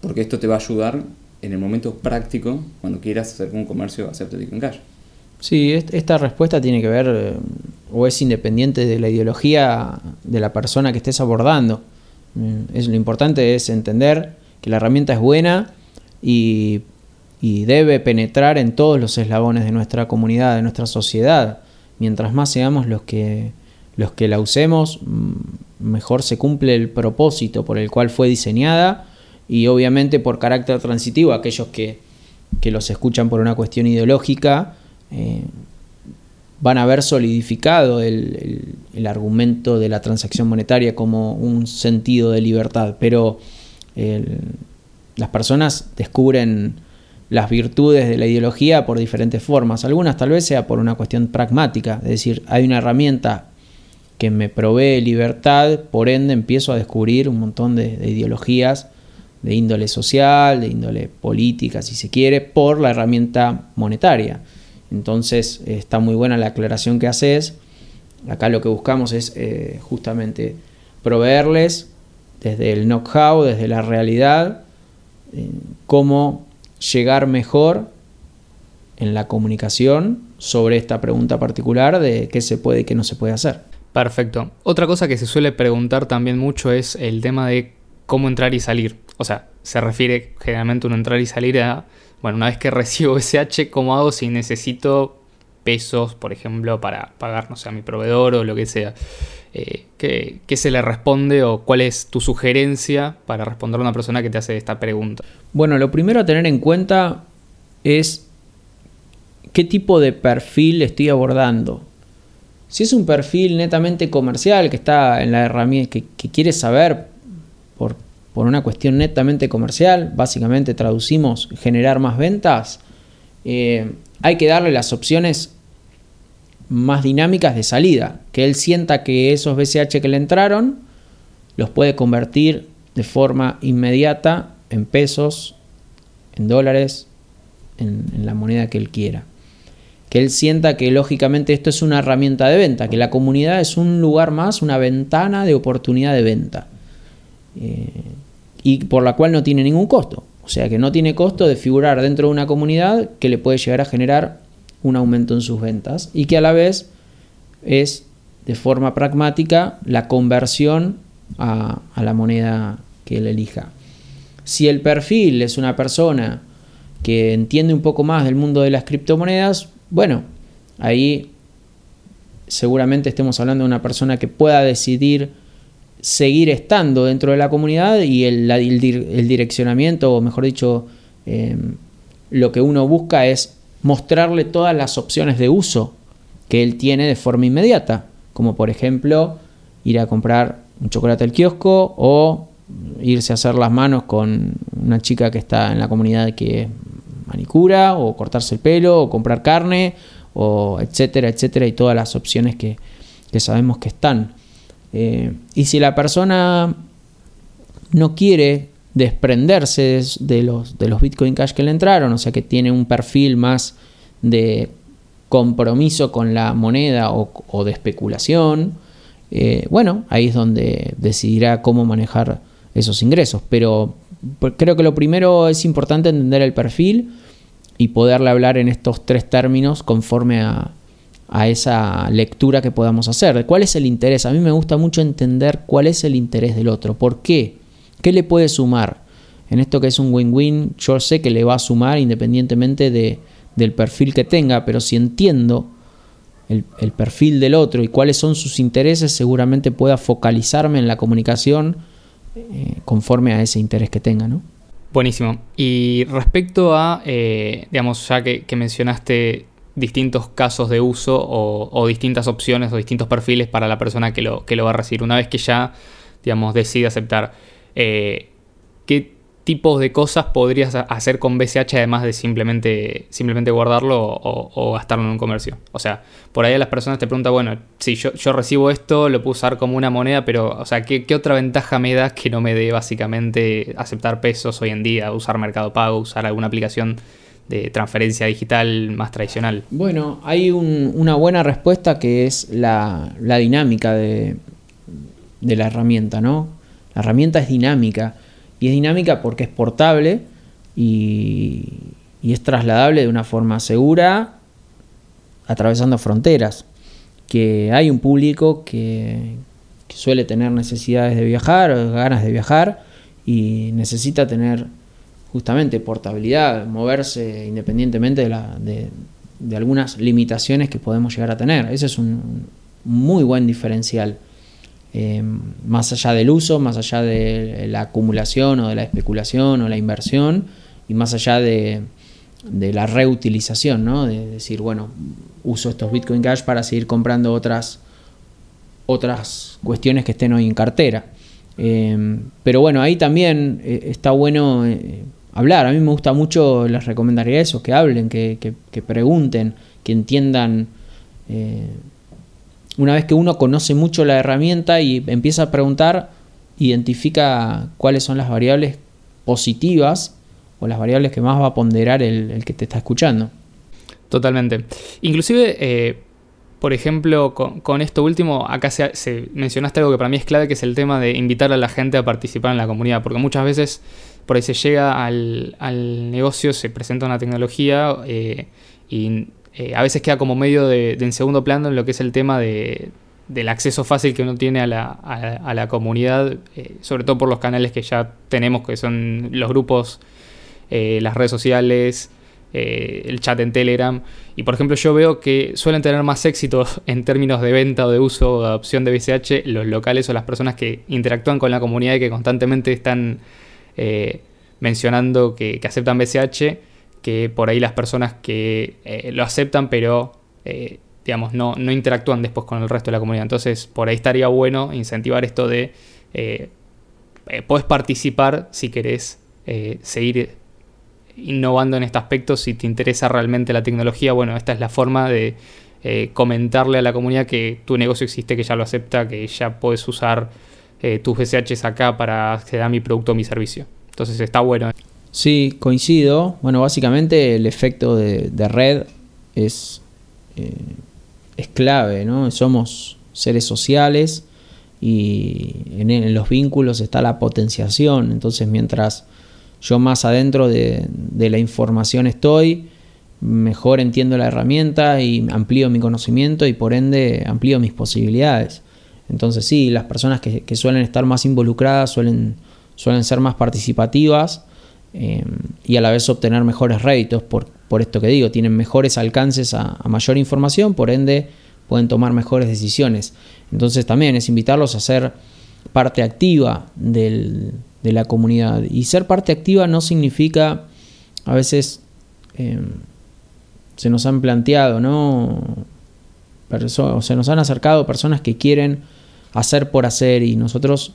Speaker 1: porque esto te va a ayudar en el momento práctico cuando quieras hacer un comercio aséptico en cash.
Speaker 3: Sí, esta respuesta tiene que ver eh, o es independiente de la ideología de la persona que estés abordando. Mm, es, lo importante es entender que la herramienta es buena y, y debe penetrar en todos los eslabones de nuestra comunidad, de nuestra sociedad. Mientras más seamos los que los que la usemos, mm, mejor se cumple el propósito por el cual fue diseñada y obviamente por carácter transitivo, aquellos que, los escuchan por una cuestión ideológica, eh, van a ver solidificado el, argumento de la transacción monetaria como un sentido de libertad, pero las personas descubren las virtudes de la ideología por diferentes formas, algunas tal vez sea por una cuestión pragmática, es decir, hay una herramienta que me provee libertad, por ende empiezo a descubrir un montón de, ideologías de índole social, de índole política, si se quiere, por la herramienta monetaria. Entonces está muy buena la aclaración que haces. Acá lo que buscamos es eh, justamente proveerles desde el know-how, desde la realidad, eh, cómo llegar mejor en la comunicación sobre esta pregunta particular de qué se puede y qué no se puede hacer.
Speaker 2: Perfecto. Otra cosa que se suele preguntar también mucho es el tema de cómo entrar y salir. O sea, se refiere generalmente a uno entrar y salir a, bueno, una vez que recibo SH, ¿cómo hago si necesito pesos, por ejemplo, para pagar, no sé, a mi proveedor o lo que sea? Eh, ¿qué, ¿Qué se le responde o cuál es tu sugerencia para responder a una persona que te hace esta pregunta?
Speaker 3: Bueno, lo primero a tener en cuenta es qué tipo de perfil estoy abordando. Si es un perfil netamente comercial que está en la herramienta, que, quiere saber por, una cuestión netamente comercial, básicamente traducimos generar más ventas, eh, hay que darle las opciones más dinámicas de salida, que él sienta que esos BCH que le entraron los puede convertir de forma inmediata en pesos, en dólares, en la moneda que él quiera. Que él sienta que lógicamente esto es una herramienta de venta, que la comunidad es un lugar más, una ventana de oportunidad de venta, eh, y por la cual no tiene ningún costo. O sea que no tiene costo de figurar dentro de una comunidad que le puede llegar a generar un aumento en sus ventas y que a la vez es de forma pragmática la conversión a, la moneda que él elija. Si el perfil es una persona que entiende un poco más del mundo de las criptomonedas, bueno, ahí seguramente estemos hablando de una persona que pueda decidir seguir estando dentro de la comunidad y el, direccionamiento, o mejor dicho, em, lo que uno busca es mostrarle todas las opciones de uso que él tiene de forma inmediata, como por ejemplo ir a comprar un chocolate al kiosco o irse a hacer las manos con una chica que está en la comunidad que manicura o cortarse el pelo o comprar carne o etcétera, etcétera y todas las opciones que, sabemos que están. Eh, y si la persona no quiere desprenderse de los, de los Bitcoin Cash que le entraron, o sea que tiene un perfil más de compromiso con la moneda o, de especulación, eh, bueno, ahí es donde decidirá cómo manejar esos ingresos. Pero creo que lo primero es importante entender el perfil y poderle hablar en estos tres términos conforme a, a esa lectura que podamos hacer. ¿Cuál es el interés? A mí me gusta mucho entender cuál es el interés del otro. ¿Por qué? ¿Qué le puede sumar? En esto que es un win-win, yo sé que le va a sumar independientemente de, del perfil que tenga, pero si entiendo el, perfil del otro y cuáles son sus intereses, seguramente pueda focalizarme en la comunicación eh, conforme a ese interés que tenga, ¿no?
Speaker 2: Buenísimo. Y respecto a, eh, digamos, ya que, mencionaste distintos casos de uso o, distintas opciones o distintos perfiles para la persona que lo, que lo va a recibir, una vez que ya, digamos, decide aceptar eh, ¿qué tipos de cosas podrías hacer con BCH además de simplemente, simplemente guardarlo o, gastarlo en un comercio? O sea, por ahí las personas te preguntan, bueno, si yo, yo recibo esto, lo puedo usar como una moneda, pero, o sea, ¿qué, otra ventaja me da que no me dé básicamente aceptar pesos hoy en día, usar Mercado Pago, usar alguna aplicación de transferencia digital más tradicional?
Speaker 3: Bueno, hay una buena respuesta que es la, dinámica de, de la herramienta, ¿no? La herramienta es dinámica y es dinámica porque es portable y, es trasladable de una forma segura atravesando fronteras. Que hay un público que, suele tener necesidades de viajar o ganas de viajar y necesita tener justamente portabilidad, moverse independientemente de, de, algunas limitaciones que podemos llegar a tener. Ese es un muy buen diferencial. Eh, más allá del uso, más allá de la acumulación o de la especulación o la inversión y más allá de, la reutilización, ¿no? de decir, bueno, uso estos Bitcoin Cash para seguir comprando otras, otras cuestiones que estén hoy en cartera. Eh, pero bueno, ahí también eh, está bueno hablar. A mí me gusta mucho, les recomendaría eso, que hablen, que, que pregunten, que entiendan una vez que uno conoce mucho la herramienta y empieza a preguntar, identifica cuáles son las variables positivas o las variables que más va a ponderar el, que te está escuchando.
Speaker 2: Totalmente. Inclusive, eh, por ejemplo, con, esto último, acá se, mencionaste algo que para mí es clave, que es el tema de invitar a la gente a participar en la comunidad, porque muchas veces por ahí se llega al, negocio, se presenta una tecnología eh, y eh, a veces queda como medio de, en segundo plano en lo que es el tema de, del acceso fácil que uno tiene a la, comunidad, eh, sobre todo por los canales que ya tenemos, que son los grupos, las redes sociales, el chat en Telegram. Y por ejemplo, yo veo que suelen tener más éxito en términos de venta o de uso o de adopción de BCH los locales o las personas que interactúan con la comunidad y que constantemente están mencionando que, aceptan BCH que por ahí las personas que eh, lo aceptan, pero eh, digamos, no, no, interactúan después con el resto de la comunidad. Entonces, por ahí estaría bueno incentivar esto de eh, puedes participar si querés seguir innovando en este aspecto, si te interesa realmente la tecnología, bueno, esta es la forma de comentarle a la comunidad que tu negocio existe, que ya lo acepta, que ya puedes usar tus BCHs acá para acceder a mi producto o mi servicio. Entonces está bueno.
Speaker 3: Sí, coincido. Bueno, básicamente el efecto de, red es, eh, es clave, ¿no? Somos seres sociales y en, los vínculos está la potenciación. Entonces, mientras yo más adentro de, la información estoy, mejor entiendo la herramienta y amplío mi conocimiento y por ende amplío mis posibilidades. Entonces sí, las personas que, suelen estar más involucradas suelen, suelen ser más participativas Em, y a la vez obtener mejores réditos por, por, esto que digo, tienen mejores alcances a, mayor información, por ende pueden tomar mejores decisiones. Entonces también es invitarlos a ser parte activa de la comunidad. Y ser parte activa no significa a veces em, se nos han planteado, ¿no? o se nos han acercado personas que quieren hacer por hacer y nosotros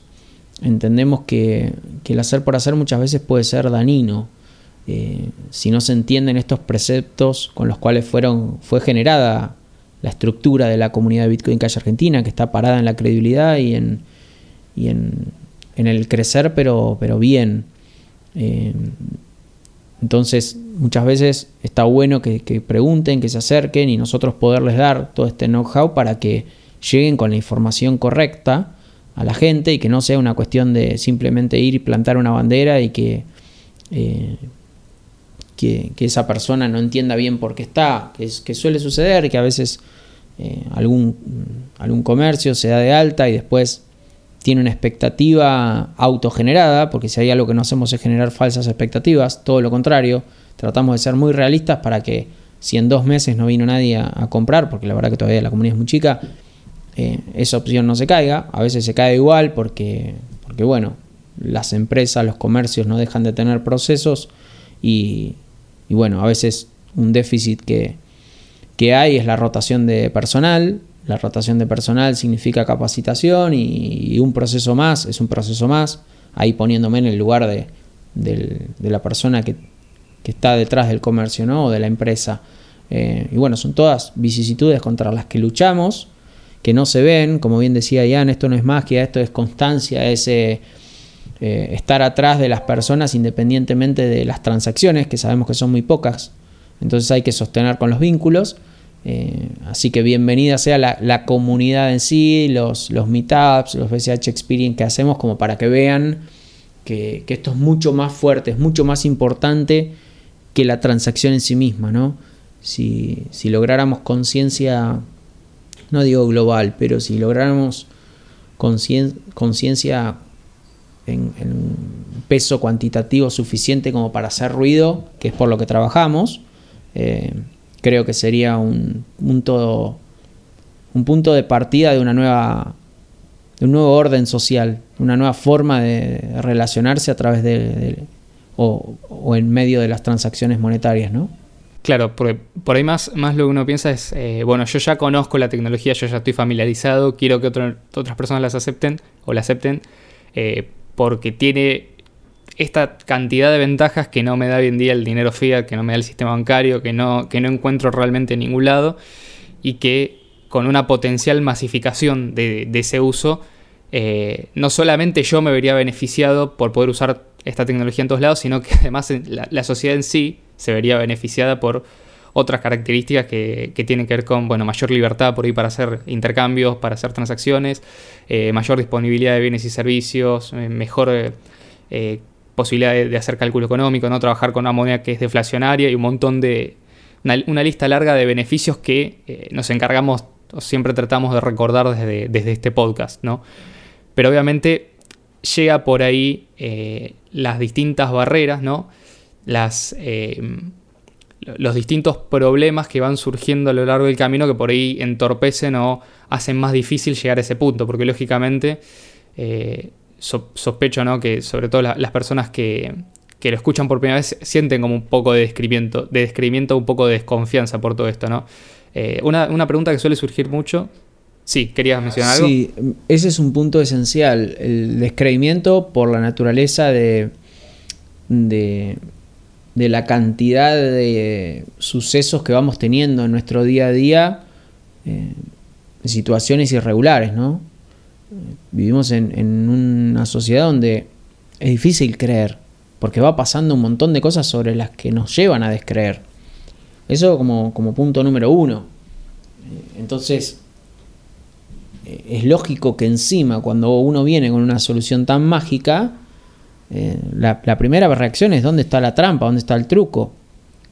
Speaker 3: entendemos que, el hacer por hacer muchas veces puede ser dañino. Eh, si no se entienden estos preceptos con los cuales fueron, fue generada la estructura de la comunidad de Bitcoin Cash Argentina, que está parada en la credibilidad y en, y en, el crecer, pero, pero bien. Eh, entonces, muchas veces está bueno que, pregunten, que se acerquen y nosotros poderles dar todo este know-how para que lleguen con la información correcta a la gente y que no sea una cuestión de simplemente ir y plantar una bandera y que, eh, que, esa persona no entienda bien por qué está, que, es, que suele suceder, que a veces eh, algún, algún comercio se da de alta y después tiene una expectativa autogenerada, porque si hay algo que no hacemos es generar falsas expectativas, todo lo contrario, tratamos de ser muy realistas para que si en dos meses no vino nadie a, comprar, porque la verdad que todavía la comunidad es muy chica, eh, esa opción no se caiga, a veces se cae igual porque, porque bueno, las empresas, los comercios no dejan de tener procesos y, bueno, a veces un déficit que, que hay es la rotación de personal, la rotación de personal significa capacitación y, un proceso más es un proceso más, ahí poniéndome en el lugar de, la persona que, está detrás del comercio ¿no? o de la empresa. Eh, y bueno, son todas vicisitudes contra las que luchamos, que no se ven, como bien decía Ian, esto no es magia, esto es constancia, es eh, eh, estar atrás de las personas independientemente de las transacciones, que sabemos que son muy pocas, entonces hay que sostener con los vínculos eh, así que bienvenida sea la, comunidad en sí, los, los meetups, los BCH Experience que hacemos como para que vean que, esto es mucho más fuerte, es mucho más importante que la transacción en sí misma, ¿no? Si, lográramos conciencia, no digo global, pero si lográramos conciencia en, en, peso cuantitativo suficiente como para hacer ruido, que es por lo que trabajamos, eh, creo que sería un punto, un punto de partida de una nueva de un nuevo orden social, una nueva forma de relacionarse a través de, o, en medio de las transacciones monetarias, ¿no?
Speaker 2: Claro, por, por ahí más, más lo que uno piensa es, eh, bueno, yo ya conozco la tecnología, yo ya estoy familiarizado, quiero que otras personas las acepten o la acepten, eh, porque tiene esta cantidad de ventajas que no me da hoy en día el dinero fiat, que no me da el sistema bancario, que no, que no encuentro realmente en ningún lado y que con una potencial masificación de, ese uso, eh, no solamente yo me vería beneficiado por poder usar esta tecnología en todos lados, sino que además la, sociedad en sí se vería beneficiada por otras características que, tienen que ver con bueno, mayor libertad por ahí para hacer intercambios, para hacer transacciones, eh, mayor disponibilidad de bienes y servicios, eh, mejor posibilidad de, hacer cálculo económico, no trabajar con una moneda que es deflacionaria y un montón de... una, lista larga de beneficios que eh, nos encargamos o siempre tratamos de recordar desde, desde, este podcast, ¿no? Pero obviamente llega por ahí eh, las distintas barreras, ¿no? Las, eh, los distintos problemas que van surgiendo a lo largo del camino que por ahí entorpecen o hacen más difícil llegar a ese punto, porque lógicamente sospecho ¿no? que sobre todo las personas que, lo escuchan por primera vez sienten como un poco de descrimiento, de descrimiento, un poco de desconfianza por todo esto, ¿no? Eh, una, pregunta que suele surgir mucho. Sí, ¿querías mencionar algo?
Speaker 3: Sí, ese es un punto esencial, el descreimiento por la naturaleza de, de, la cantidad de sucesos que vamos teniendo en nuestro día a día, eh, situaciones irregulares, ¿no? vivimos en, una sociedad donde es difícil creer, porque va pasando un montón de cosas sobre las que nos llevan a descreer. Eso como, punto número uno. Entonces, es lógico que encima, cuando uno viene con una solución tan mágica, eh, la, primera reacción es dónde está la trampa, dónde está el truco.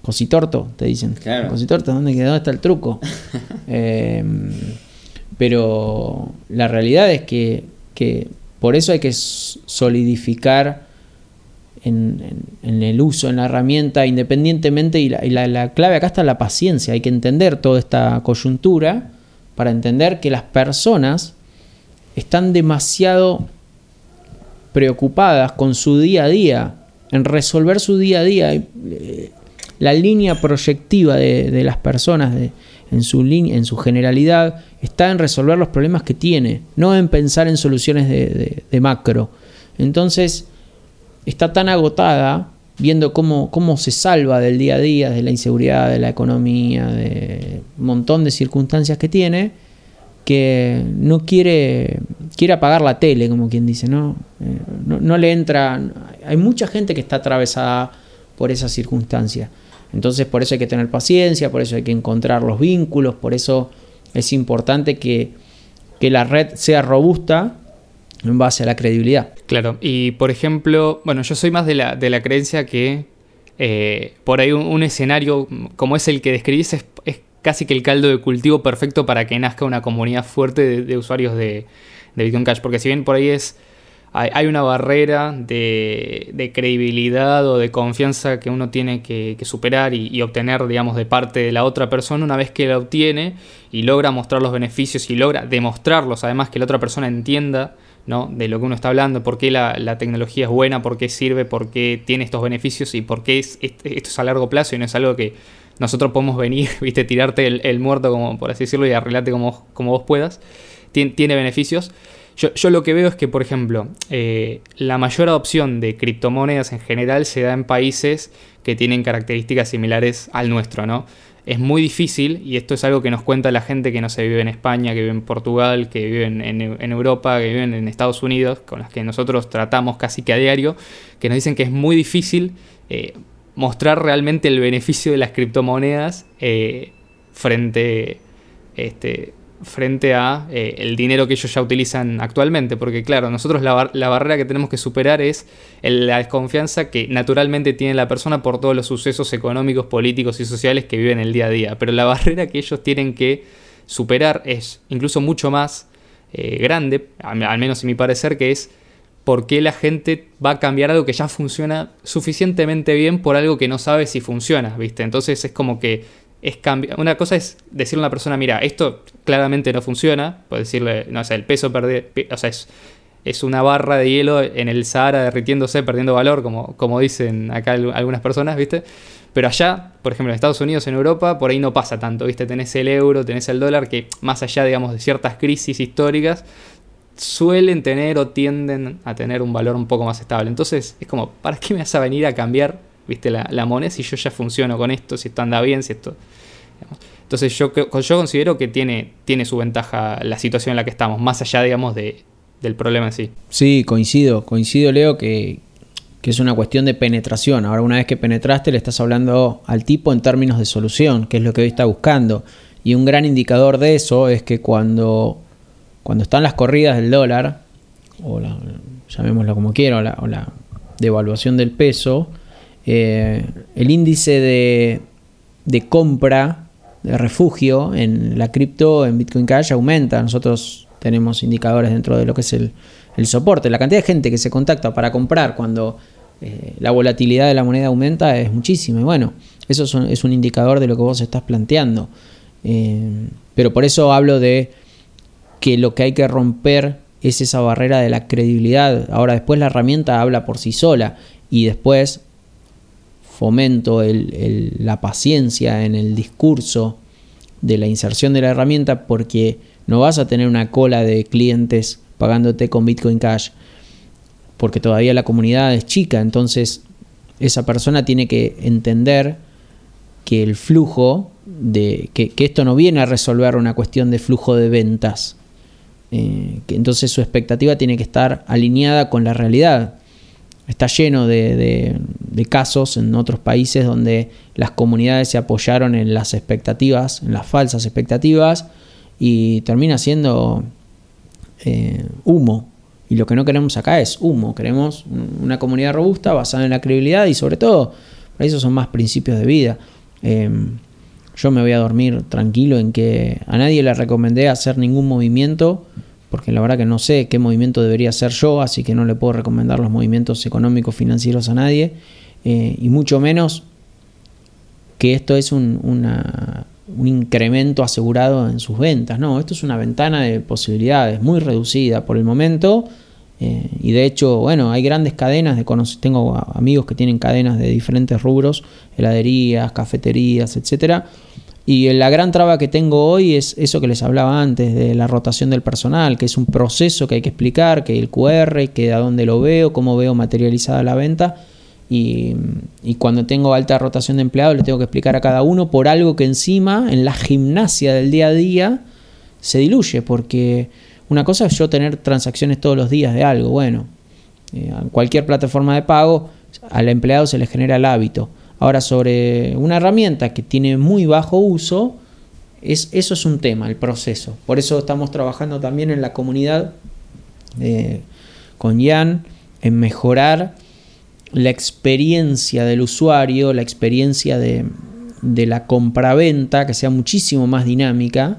Speaker 3: Cositorto, te dicen. Cositorto, ¿dónde, ¿dónde está el truco? eh, pero la realidad es que, por eso hay que solidificar en, el uso, en la herramienta, independientemente, y, la, clave acá está la paciencia, hay que entender toda esta coyuntura para entender que las personas están demasiado preocupadas con su día a día, en resolver su día a día. Eh, la línea proyectiva de, las personas en, su en su generalidad está en resolver los problemas que tiene, no en pensar en soluciones de, macro. Entonces, está tan agotada viendo cómo, cómo se salva del día a día, de la inseguridad, de la economía, de un montón de circunstancias que tiene, que no quiere, quiere apagar la tele, como quien dice, ¿no? Eh, no, no le entra... Hay mucha gente que está atravesada por esa circunstancia. Entonces por eso hay que tener paciencia, por eso hay que encontrar los vínculos, por eso es importante que, la red sea robusta en base a la credibilidad.
Speaker 2: Claro, y por ejemplo, bueno, yo soy más de la, de la creencia que eh, por ahí un, escenario como es el que describís es, casi que el caldo de cultivo perfecto para que nazca una comunidad fuerte de, usuarios de, Bitcoin Cash, porque si bien por ahí es hay, una barrera de, credibilidad o de confianza que uno tiene que, superar y, obtener, digamos, de parte de la otra persona una vez que la obtiene y logra mostrar los beneficios y logra demostrarlos, además que la otra persona entienda de lo que uno está hablando, por qué la, tecnología es buena, por qué sirve, por qué tiene estos beneficios y por qué es, esto es a largo plazo y no es algo que nosotros podemos venir, viste, tirarte el, muerto, como por así decirlo, y arreglarte como, como vos puedas. tiene beneficios. Yo, lo que veo es que, por ejemplo, eh, la mayor adopción de criptomonedas en general se da en países que tienen características similares al nuestro, ¿no? Es muy difícil, y esto es algo que nos cuenta la gente que no se vive en España, que vive en Portugal, que vive en, Europa, que vive en Estados Unidos, con las que nosotros tratamos casi que a diario, que nos dicen que es muy difícil eh, mostrar realmente el beneficio de las criptomonedas eh, frente este, frente a eh, el dinero que ellos ya utilizan actualmente. Porque claro, nosotros la, barrera que tenemos que superar es la desconfianza que naturalmente tiene la persona por todos los sucesos económicos, políticos y sociales que viven el día a día. Pero la barrera que ellos tienen que superar es incluso mucho más eh, grande, al menos en mi parecer, que es por qué la gente va a cambiar algo que ya funciona suficientemente bien por algo que no sabe si funciona, ¿viste? Entonces es como que es cambiar. Una cosa es decirle a una persona, mira, esto claramente no funciona. Puedes decirle, no sé, el peso perder. O sea, es, es, una barra de hielo en el Sahara derritiéndose, perdiendo valor, como, como dicen acá algunas personas, ¿viste? Pero allá, por ejemplo, en Estados Unidos, en Europa, por ahí no pasa tanto, ¿viste? Tenés el euro, tenés el dólar, que más allá, digamos, de ciertas crisis históricas, suelen tener o tienden a tener un valor un poco más estable. Entonces, es como, ¿para qué me vas a venir a cambiar ¿viste? La, moneda, si yo ya funciono con esto, si esto anda bien, si esto... Entonces yo, yo considero que tiene, tiene su ventaja la situación en la que estamos, más allá, digamos, de, del problema en sí.
Speaker 3: Sí, coincido, coincido, Leo, que, que es una cuestión de penetración. Ahora, una vez que penetraste, le estás hablando al tipo en términos de solución, que es lo que hoy está buscando. Y un gran indicador de eso es que cuando, cuando están las corridas del dólar, o la, llamémoslo como quiera, la, o la devaluación del peso, eh, el índice de, compra de refugio en la cripto, en Bitcoin Cash, aumenta. Nosotros tenemos indicadores dentro de lo que es el, soporte. La cantidad de gente que se contacta para comprar cuando eh, la volatilidad de la moneda aumenta es muchísima. Y bueno, eso es un, indicador de lo que vos estás planteando. Eh, pero por eso hablo de que lo que hay que romper es esa barrera de la credibilidad. Ahora después la herramienta habla por sí sola y después fomento la paciencia en el discurso de la inserción de la herramienta porque no vas a tener una cola de clientes pagándote con Bitcoin Cash porque todavía la comunidad es chica, entonces esa persona tiene que entender que el flujo de que, esto no viene a resolver una cuestión de flujo de ventas, eh, que entonces su expectativa tiene que estar alineada con la realidad. Está lleno de, casos en otros países donde las comunidades se apoyaron en las expectativas, en las falsas expectativas, y termina siendo eh, humo. Y lo que no queremos acá es humo, queremos una comunidad robusta basada en la credibilidad y sobre todo, para eso son más principios de vida. Em, yo me voy a dormir tranquilo en que a nadie le recomendé hacer ningún movimiento porque la verdad que no sé qué movimiento debería hacer yo, así que no le puedo recomendar los movimientos económicos financieros a nadie, eh, y mucho menos que esto es un, incremento asegurado en sus ventas. No, esto es una ventana de posibilidades muy reducida por el momento, Eh, y de hecho, bueno, hay grandes cadenas de tengo amigos que tienen cadenas de diferentes rubros, heladerías, cafeterías, etcétera. Y la gran traba que tengo hoy es eso que les hablaba antes, de la rotación del personal, que es un proceso que hay que explicar, que el QR, que a dónde lo veo, cómo veo materializada la venta. Y, y, cuando tengo alta rotación de empleados, le tengo que explicar a cada uno por algo que encima, en la gimnasia del día a día, se diluye, porque una cosa es yo tener transacciones todos los días de algo, bueno, en eh, cualquier plataforma de pago al empleado se le genera el hábito. Ahora, sobre una herramienta que tiene muy bajo uso, es, eso es un tema, el proceso. Por eso estamos trabajando también en la comunidad eh, con Jan en mejorar la experiencia del usuario, la experiencia de, de la compraventa, que sea muchísimo más dinámica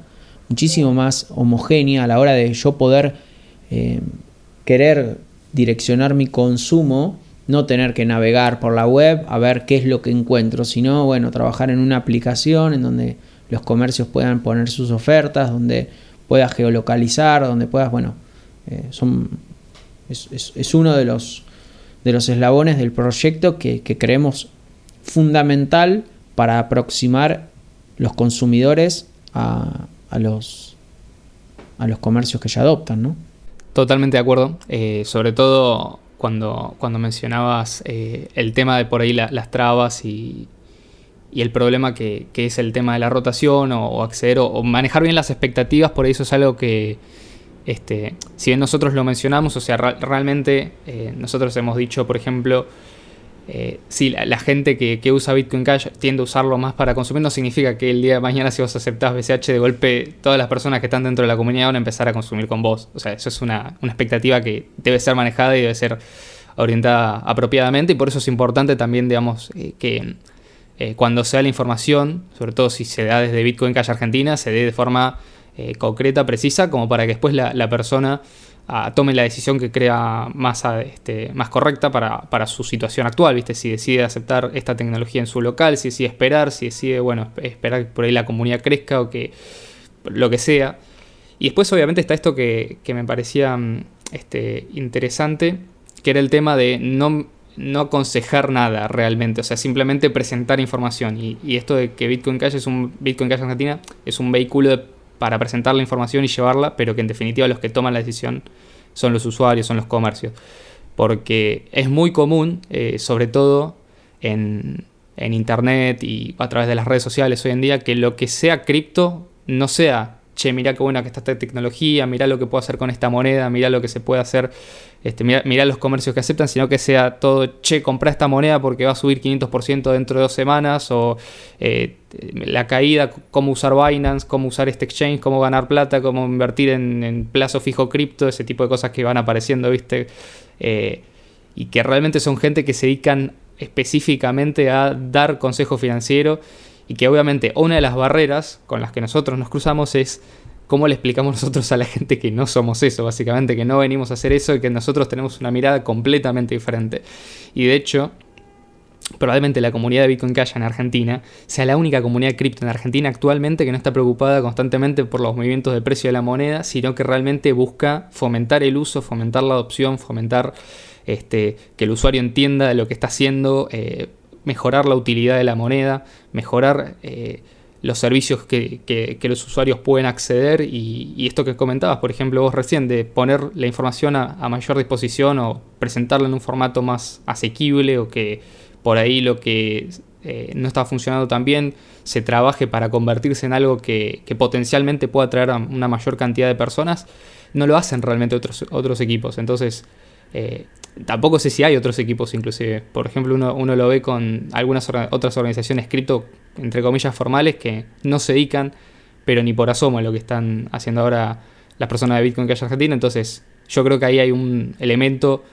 Speaker 3: muchísimo más homogénea a la hora de yo poder eh, querer direccionar mi consumo, no tener que navegar por la web a ver qué es lo que encuentro, sino bueno, trabajar en una aplicación en donde los comercios puedan poner sus ofertas, donde puedas geolocalizar, donde puedas, bueno, eh, es, uno de los, de los eslabones del proyecto que, que creemos fundamental para aproximar los consumidores a, a los, a los comercios que ya adoptan, ¿no?
Speaker 2: Totalmente de acuerdo. Eh, sobre todo cuando, cuando mencionabas eh, el tema de por ahí las trabas y, y el problema que, es el tema de la rotación o, acceder o, manejar bien las expectativas, por eso es algo que, este, si bien nosotros lo mencionamos, o sea, realmente eh, nosotros hemos dicho, por ejemplo, eh, sí, la, gente que, usa Bitcoin Cash tiende a usarlo más para consumir, no significa que el día de mañana si vos aceptás BCH de golpe, todas las personas que están dentro de la comunidad van a empezar a consumir con vos. O sea, eso es una, expectativa que debe ser manejada y debe ser orientada apropiadamente y por eso es importante también, digamos, eh, que eh, cuando se da la información, sobre todo si se da desde Bitcoin Cash Argentina, se dé de forma concreta, precisa, como para que después la persona tome la decisión que crea más, este, más correcta para, su situación actual, ¿viste? Si decide aceptar esta tecnología en su local, si decide esperar, si decide, bueno, esperar que por ahí la comunidad crezca o que lo que sea. Y después obviamente está esto que, me parecía mm, este, interesante, que era el tema de no, no aconsejar nada realmente, o sea, simplemente presentar información. Y, y, esto de que Bitcoin Cash es un Bitcoin Cash Argentina es un vehículo de para presentar la información y llevarla, pero que en definitiva los que toman la decisión son los usuarios, son los comercios. Porque es muy común, eh, sobre todo en, en, Internet y a través de las redes sociales hoy en día, que lo que sea cripto no sea che, mira qué buena que está esta tecnología, mira lo que puedo hacer con esta moneda, mira lo que se puede hacer, este, mira, los comercios que aceptan, sino que sea todo, che, compra esta moneda porque va a subir 500% dentro de dos semanas, o eh, la caída, cómo usar Binance, cómo usar este exchange, cómo ganar plata, cómo invertir en, plazo fijo cripto, ese tipo de cosas que van apareciendo, ¿viste? Eh, y que realmente son gente que se dedican específicamente a dar consejo financiero y que obviamente una de las barreras con las que nosotros nos cruzamos es cómo le explicamos nosotros a la gente que no somos eso, básicamente, que no venimos a hacer eso y que nosotros tenemos una mirada completamente diferente. Y de hecho, probablemente la comunidad de Bitcoin Cash en Argentina sea la única comunidad cripto en Argentina actualmente que no está preocupada constantemente por los movimientos de precio de la moneda, sino que realmente busca fomentar el uso, fomentar la adopción, fomentar este, que el usuario entienda de lo que está haciendo. Eh, mejorar la utilidad de la moneda, mejorar eh, los servicios que, los usuarios pueden acceder y, esto que comentabas, por ejemplo, vos recién, de poner la información a, mayor disposición o presentarla en un formato más asequible o que por ahí lo que eh, no está funcionando tan bien se trabaje para convertirse en algo que, potencialmente pueda atraer a una mayor cantidad de personas, no lo hacen realmente otros, otros equipos. Entonces, eh, Tampoco sé si hay otros equipos inclusive. Por ejemplo, uno, lo ve con algunas otras organizaciones cripto, entre comillas, formales, que no se dedican, pero ni por asomo a lo que están haciendo ahora las personas de Bitcoin Cash Argentina. Entonces, yo creo que ahí hay un elemento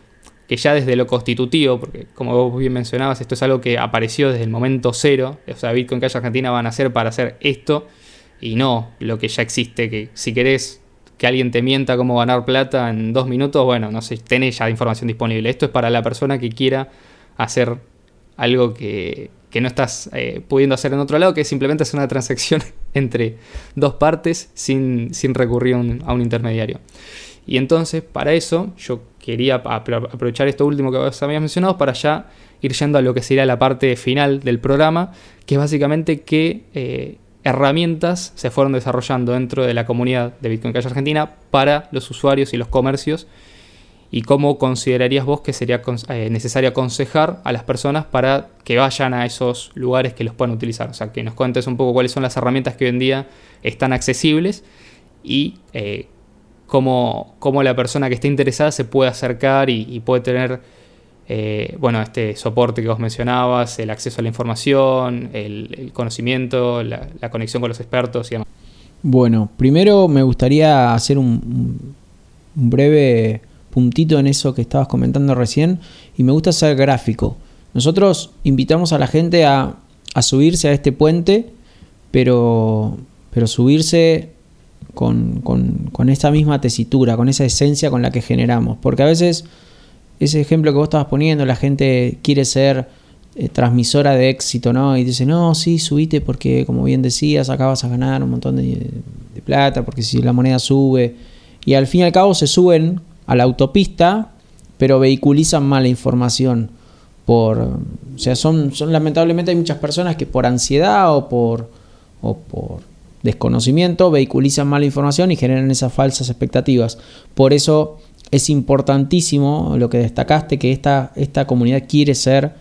Speaker 2: que ya desde lo constitutivo, porque como vos bien mencionabas, esto es algo que apareció desde el momento cero, o sea, Bitcoin Cash Argentina van a hacer para hacer esto y no lo que ya existe, que si querés que alguien te mienta cómo ganar plata en dos minutos, bueno, no sé, tenés ya información disponible. Esto es para la persona que quiera hacer algo que, no estás eh, pudiendo hacer en otro lado, que simplemente es una transacción entre dos partes sin, sin recurrir a un, intermediario. Y entonces, para eso, yo quería aprovechar esto último que vos habías mencionado para ya ir yendo a lo que sería la parte final del programa, que es básicamente que eh, herramientas se fueron desarrollando dentro de la comunidad de Bitcoin Cash Argentina para los usuarios y los comercios y cómo considerarías vos que sería eh, necesario aconsejar a las personas para que vayan a esos lugares que los puedan utilizar. O sea, que nos cuentes un poco cuáles son las herramientas que hoy en día están accesibles y eh, cómo, la persona que esté interesada se puede acercar y, puede tener eh, bueno, este soporte que vos mencionabas, el acceso a la información, el, conocimiento, la, conexión con los expertos y demás.
Speaker 3: Bueno, primero me gustaría hacer un breve puntito en eso que estabas comentando recién y me gusta ser gráfico. Nosotros invitamos a la gente a, subirse a este puente, pero, pero subirse con, con, esta misma tesitura, con esa esencia con la que generamos. Porque a veces ese ejemplo que vos estabas poniendo, la gente quiere ser eh, transmisora de éxito, ¿no? Y dice, no, sí, subite porque, como bien decías, acá vas a ganar un montón de, plata, porque si la moneda sube. Y al fin y al cabo se suben a la autopista, pero vehiculizan mala información. Por, o sea, son, son lamentablemente hay muchas personas que por ansiedad o por, o por desconocimiento vehiculizan mala información y generan esas falsas expectativas. Por eso es importantísimo lo que destacaste, que esta, esta comunidad quiere ser,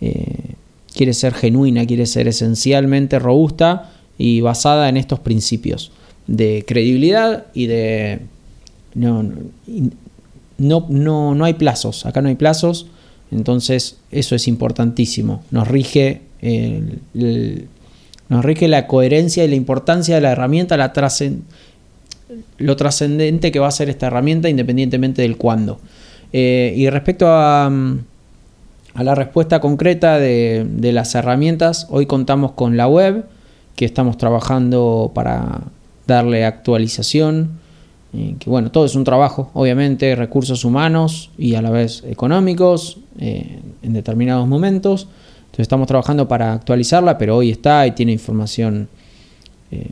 Speaker 3: eh, quiere ser genuina, quiere ser esencialmente robusta y basada en estos principios de credibilidad y de no, no, no, no hay plazos, acá no hay plazos, entonces eso es importantísimo. Nos rige, nos rige la coherencia y la importancia de la herramienta, la lo trascendente que va a ser esta herramienta independientemente del cuándo. Eh, y respecto a, a, la respuesta concreta de, las herramientas, hoy contamos con la web, que estamos trabajando para darle actualización que bueno, todo es un trabajo, obviamente, recursos humanos y a la vez económicos eh, en determinados momentos. Entonces estamos trabajando para actualizarla, pero hoy está y tiene información eh,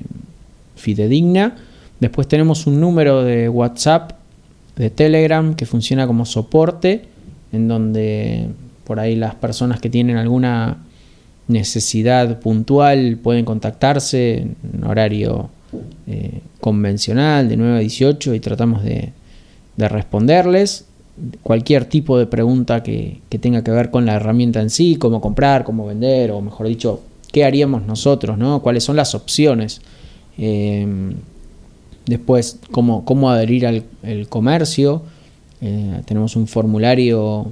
Speaker 3: fidedigna. Después tenemos un número de WhatsApp, de Telegram, que funciona como soporte, en donde por ahí las personas que tienen alguna necesidad puntual pueden contactarse en horario eh, convencional de 9 a 18 y tratamos de, responderles cualquier tipo de pregunta que, tenga que ver con la herramienta en sí, cómo comprar, cómo vender, o mejor dicho, qué haríamos nosotros, ¿no? cuáles son las opciones. Eh, después, cómo, cómo adherir al comercio. Eh, tenemos un formulario,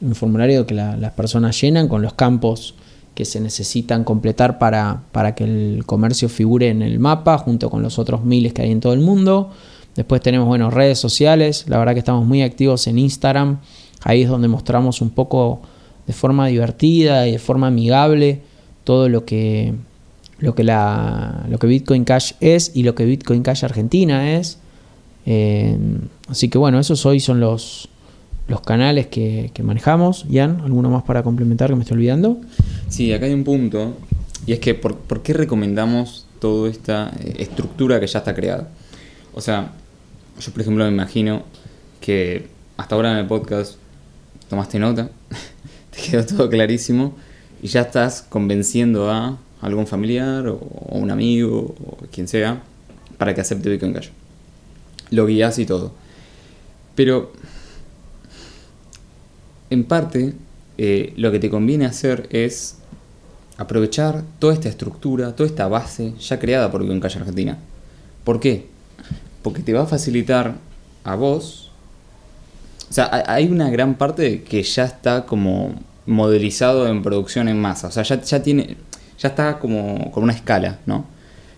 Speaker 3: un formulario que las personas llenan con los campos que se necesitan completar para, para, que el comercio figure en el mapa junto con los otros miles que hay en todo el mundo. Después tenemos bueno, redes sociales, la verdad que estamos muy activos en Instagram, ahí es donde mostramos un poco de forma divertida y de forma amigable todo lo que, lo que, la, lo que Bitcoin Cash es y lo que Bitcoin Cash Argentina es. Eh, así que bueno, esos hoy son los, los canales que, manejamos. Ian, ¿alguno más para complementar que me estoy olvidando?
Speaker 1: Sí, acá hay un punto, y es que ¿por, qué recomendamos toda esta eh, estructura que ya está creada? O sea, yo por ejemplo me imagino que hasta ahora en el podcast tomaste nota, te quedó todo clarísimo y ya estás convenciendo a algún familiar o, un amigo o quien sea para que acepte Bitcoin Cash. Lo guías y todo. Pero en parte, eh, lo que te conviene hacer es aprovechar toda esta estructura, toda esta base ya creada por Bitcoin Cash Argentina. ¿Por qué? Porque te va a facilitar a vos. O sea, hay una gran parte que ya está como modelizado en producción en masa. O sea, ya, ya tiene. Ya está como con una escala, ¿no?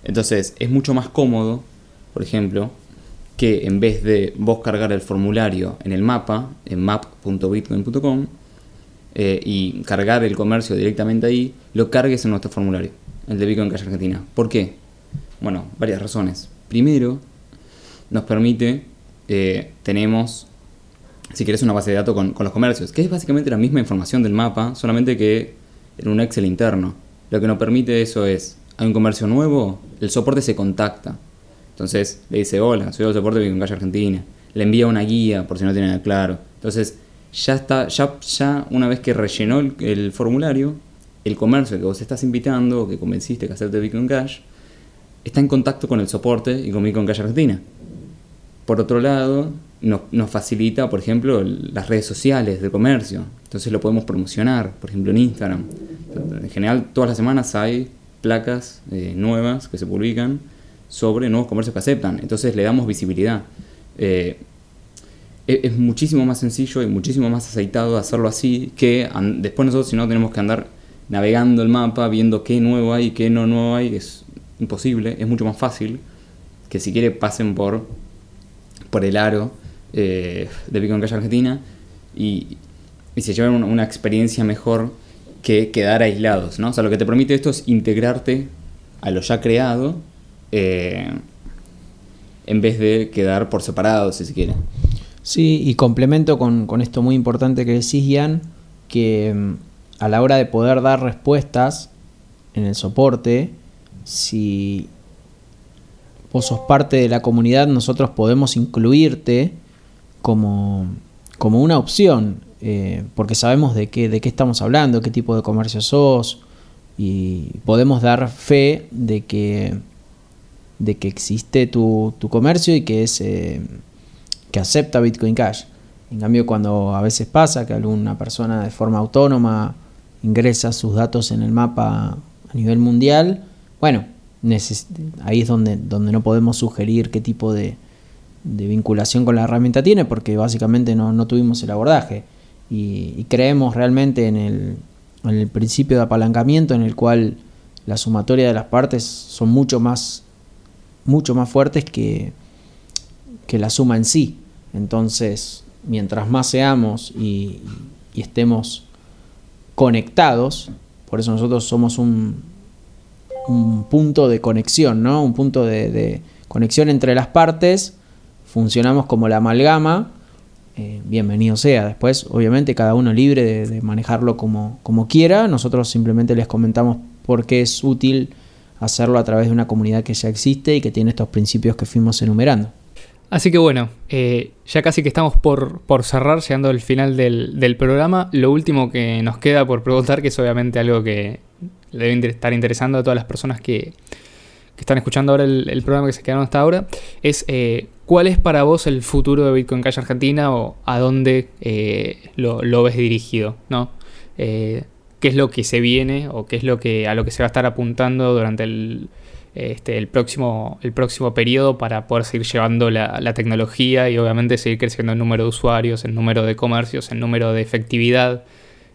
Speaker 1: Entonces, es mucho más cómodo, por ejemplo, que en vez de vos cargar el formulario en el mapa, en map.bitcoin.com, eh, y cargar el comercio directamente ahí, lo cargues en nuestro formulario, el de Bitcoin Cash Argentina. ¿Por qué? Bueno, varias razones. Primero, nos permite, eh, tenemos, si querés, una base de datos con, con los comercios, que es básicamente la misma información del mapa, solamente que en un Excel interno. Lo que nos permite eso es, hay un comercio nuevo, el soporte se contacta Entonces le dice, hola, soy el soporte de Bitcoin Cash Argentina. Le envía una guía por si no tiene nada claro. Entonces ya está, ya, ya una vez que rellenó el, formulario, el comercio que vos estás invitando que convenciste que acepte Bitcoin Cash, está en contacto con el soporte y con Bitcoin Cash Argentina. Por otro lado, nos, nos, facilita, por ejemplo, las redes sociales de comercio. Entonces lo podemos promocionar, por ejemplo, en Instagram. En general, todas las semanas hay placas eh, nuevas que se publican sobre nuevos comercios que aceptan. Entonces le damos visibilidad. Eh, e-, es, muchísimo más sencillo y muchísimo más aceitado hacerlo así que después nosotros si no tenemos que andar navegando el mapa, viendo qué nuevo hay qué no nuevo hay. Es imposible, es mucho más fácil que si quiere pasen por, por el aro eh, de Bitcoin Cash Argentina y, y se lleven una, experiencia mejor que quedar aislados, ¿no? O sea, lo que te permite esto es integrarte a lo ya creado eh, en vez de quedar por separado, si se quiere.
Speaker 3: Sí, y complemento con, esto muy importante que decís, Ian, que mm, a la hora de poder dar respuestas en el soporte, si vos sos parte de la comunidad, nosotros podemos incluirte como, como una opción, eh, porque sabemos de qué, de qué estamos hablando, qué tipo de comercio sos, y podemos dar fe de que, de que existe tu, comercio y que, es, eh, que acepta Bitcoin Cash. En cambio, cuando a veces pasa que alguna persona de forma autónoma ingresa sus datos en el mapa a nivel mundial, bueno, ahí es donde, donde no podemos sugerir qué tipo de, de vinculación con la herramienta tiene, porque básicamente no, tuvimos el abordaje. Y, creemos realmente en el, en el, principio de apalancamiento en el cual la sumatoria de las partes son mucho más, mucho más fuertes que, que la suma en sí. Entonces, mientras más seamos y, estemos conectados, por eso nosotros somos un, un punto de conexión, ¿no? Un punto de conexión entre las partes funcionamos como la amalgama, eh, bienvenido sea. Después, obviamente, cada uno libre de, manejarlo como, como, quiera. Nosotros simplemente les comentamos por qué es útil hacerlo a través de una comunidad que ya existe y que tiene estos principios que fuimos enumerando.
Speaker 2: Así que bueno, eh, ya casi que estamos por, por cerrar, llegando al final del, del, programa. Lo último que nos queda por preguntar, que es obviamente algo que debe estar interesando a todas las personas que, que están escuchando ahora el, programa que se quedaron hasta ahora, es eh, cuál es para vos el futuro de Bitcoin Cash Argentina o a dónde eh, lo, ves dirigido, ¿no? Eh, ¿Qué es lo que se viene o qué es lo que a lo que se va a estar apuntando durante el, este, próximo, el próximo periodo para poder seguir llevando la, tecnología y obviamente seguir creciendo el número de usuarios, el número de comercios, el número de efectividad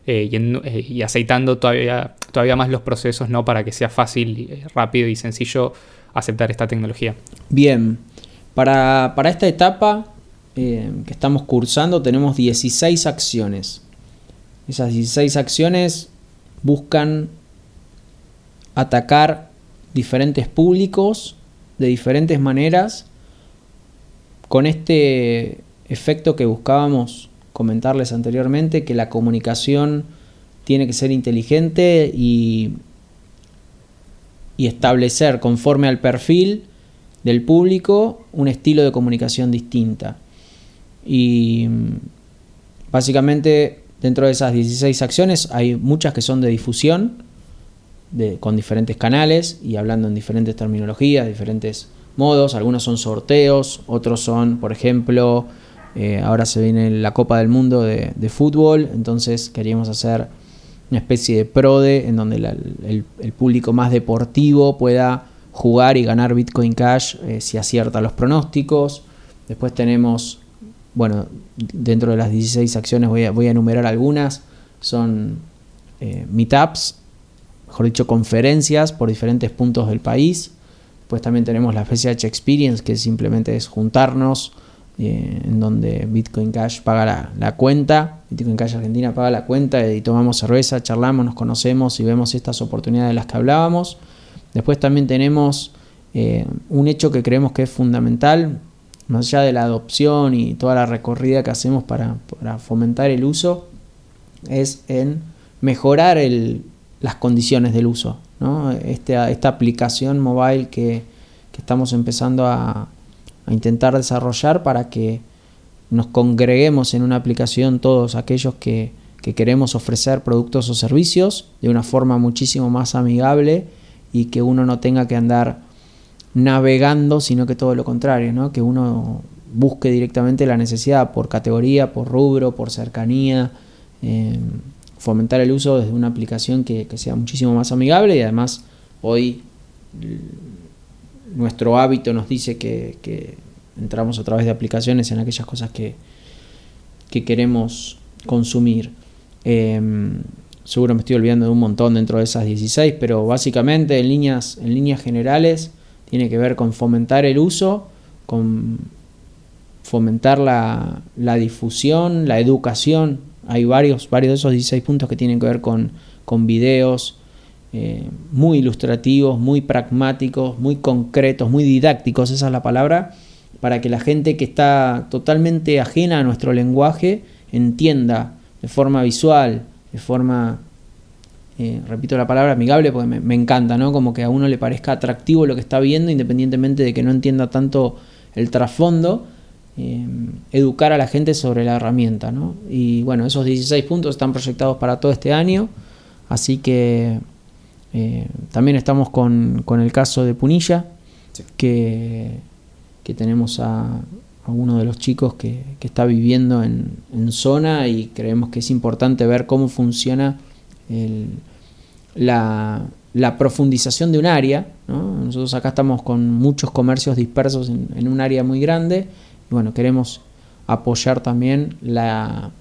Speaker 2: eh, eh, y, aceitando todavía, todavía más los procesos ¿no? para que sea fácil, rápido y sencillo aceptar esta tecnología.
Speaker 3: Bien, para, esta etapa que estamos cursando tenemos 16 acciones. Esas 16 acciones buscan atacar diferentes públicos de diferentes maneras con este efecto que buscábamos comentarles anteriormente, que la comunicación tiene que ser inteligente y, y establecer conforme al perfil del público un estilo de comunicación distinta. Y básicamente dentro de esas 16 acciones hay muchas que son de difusión, de, con diferentes canales y hablando en diferentes terminologías, diferentes modos. Algunos son sorteos, otros son, por ejemplo, eh, ahora se viene la Copa del Mundo de, fútbol, entonces queríamos hacer una especie de PRODE en donde el, público más deportivo pueda jugar y ganar Bitcoin Cash eh, si acierta los pronósticos. Después tenemos, bueno, dentro de las 16 acciones voy a, enumerar algunas. Son eh, meetups, mejor dicho, conferencias por diferentes puntos del país. Pues también tenemos la FSH Experience, que simplemente es juntarnos eh, en donde Bitcoin Cash paga la, cuenta, Bitcoin Cash Argentina paga la cuenta y tomamos cerveza, charlamos, nos conocemos y vemos estas oportunidades de las que hablábamos. Después también tenemos eh, un hecho que creemos que es fundamental, más allá de la adopción y toda la recorrida que hacemos para, fomentar el uso, es en mejorar las condiciones del uso. Este, esta aplicación mobile que, estamos empezando a, intentar desarrollar para que nos congreguemos en una aplicación todos aquellos que, que queremos ofrecer productos o servicios de una forma muchísimo más amigable y que uno no tenga que andar navegando, sino que todo lo contrario, ¿no? que uno busque directamente la necesidad por categoría, por rubro, por cercanía, eh, fomentar el uso desde una aplicación que, sea muchísimo más amigable y además hoy nuestro hábito nos dice que, entramos a través de aplicaciones en aquellas cosas que, que queremos consumir. Em, seguro me estoy olvidando de un montón dentro de esas 16, pero básicamente en líneas, en líneas generales tiene que ver con fomentar el uso, con fomentar la, la difusión, la educación. Hay varios, varios de esos 16 puntos que tienen que ver con, con videos eh, muy ilustrativos, muy pragmáticos, muy concretos, muy didácticos, esa es la palabra, para que la gente que está totalmente ajena a nuestro lenguaje entienda de forma visual, de forma, eh, repito la palabra, amigable, porque me, encanta, ¿no? Como que a uno le parezca atractivo lo que está viendo, independientemente de que no entienda tanto el trasfondo, eh, educar a la gente sobre la herramienta, ¿no? Y bueno, esos 16 puntos están proyectados para todo este año, así que eh, también estamos con, el caso de Punilla, que, que tenemos a, uno de los chicos que, está viviendo en, zona y creemos que es importante ver cómo funciona la, profundización de un área. Nosotros acá estamos con muchos comercios dispersos en, un área muy grande y bueno, queremos apoyar también la,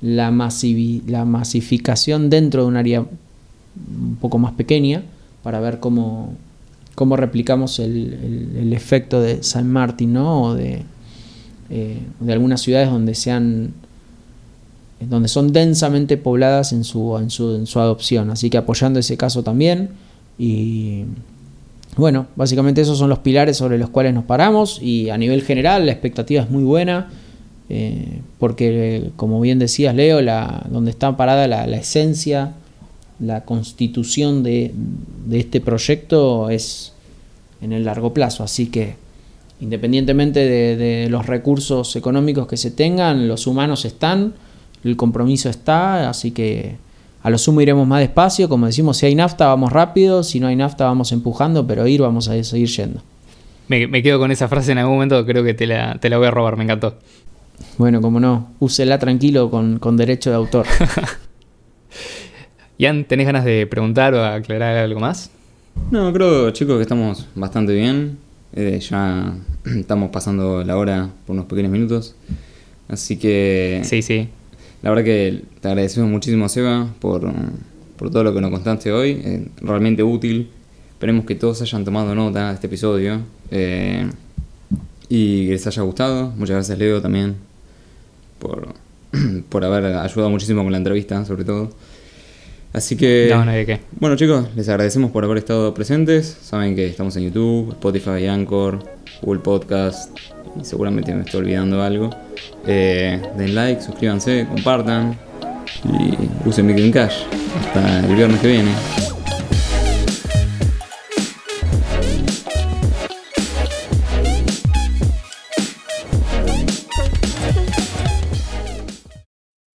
Speaker 3: la, la masificación dentro de un área un poco más pequeña para ver cómo, cómo replicamos el, efecto de San Martín o de, eh, de algunas ciudades donde sean donde son densamente pobladas en su, en su, en su adopción. Así que apoyando ese caso también. Y bueno, básicamente esos son los pilares sobre los cuales nos paramos. Y a nivel general la expectativa es muy buena. Eh, porque como bien decías Leo, la, donde está parada la, esencia, la constitución de, de este proyecto es en el largo plazo. Así que independientemente de, los recursos económicos que se tengan, los humanos están, el compromiso está, así que a lo sumo iremos más despacio, como decimos, si hay nafta vamos rápido, si no hay nafta vamos empujando, pero ir vamos a seguir yendo.
Speaker 2: Me, quedo con esa frase en algún momento, creo que te la, te la voy a robar, me encantó.
Speaker 3: Bueno, como no, úsela tranquilo con, con derecho de autor.
Speaker 2: Ian, ¿tenés ganas de preguntar o aclarar algo más?
Speaker 1: No, creo, chicos, que estamos bastante bien. Eh, ya estamos pasando la hora por unos pequeños minutos. Así que.
Speaker 2: Sí, sí.
Speaker 1: La verdad que te agradecemos muchísimo, Seba, por, por todo lo que nos contaste hoy. Eh, realmente útil. Esperemos que todos hayan tomado nota de este episodio. Eh, y que les haya gustado. Muchas gracias, Leo, también. Por, por haber ayudado muchísimo con la entrevista, sobre todo. Así que.
Speaker 2: No, no hay qué.
Speaker 1: Bueno, chicos, les agradecemos por haber estado presentes. Saben que estamos en YouTube, Spotify, Anchor, Google Podcast. Y seguramente me estoy olvidando algo. Eh, den like, suscríbanse, compartan. Y usen Bitcoin Cash. Hasta el viernes que viene.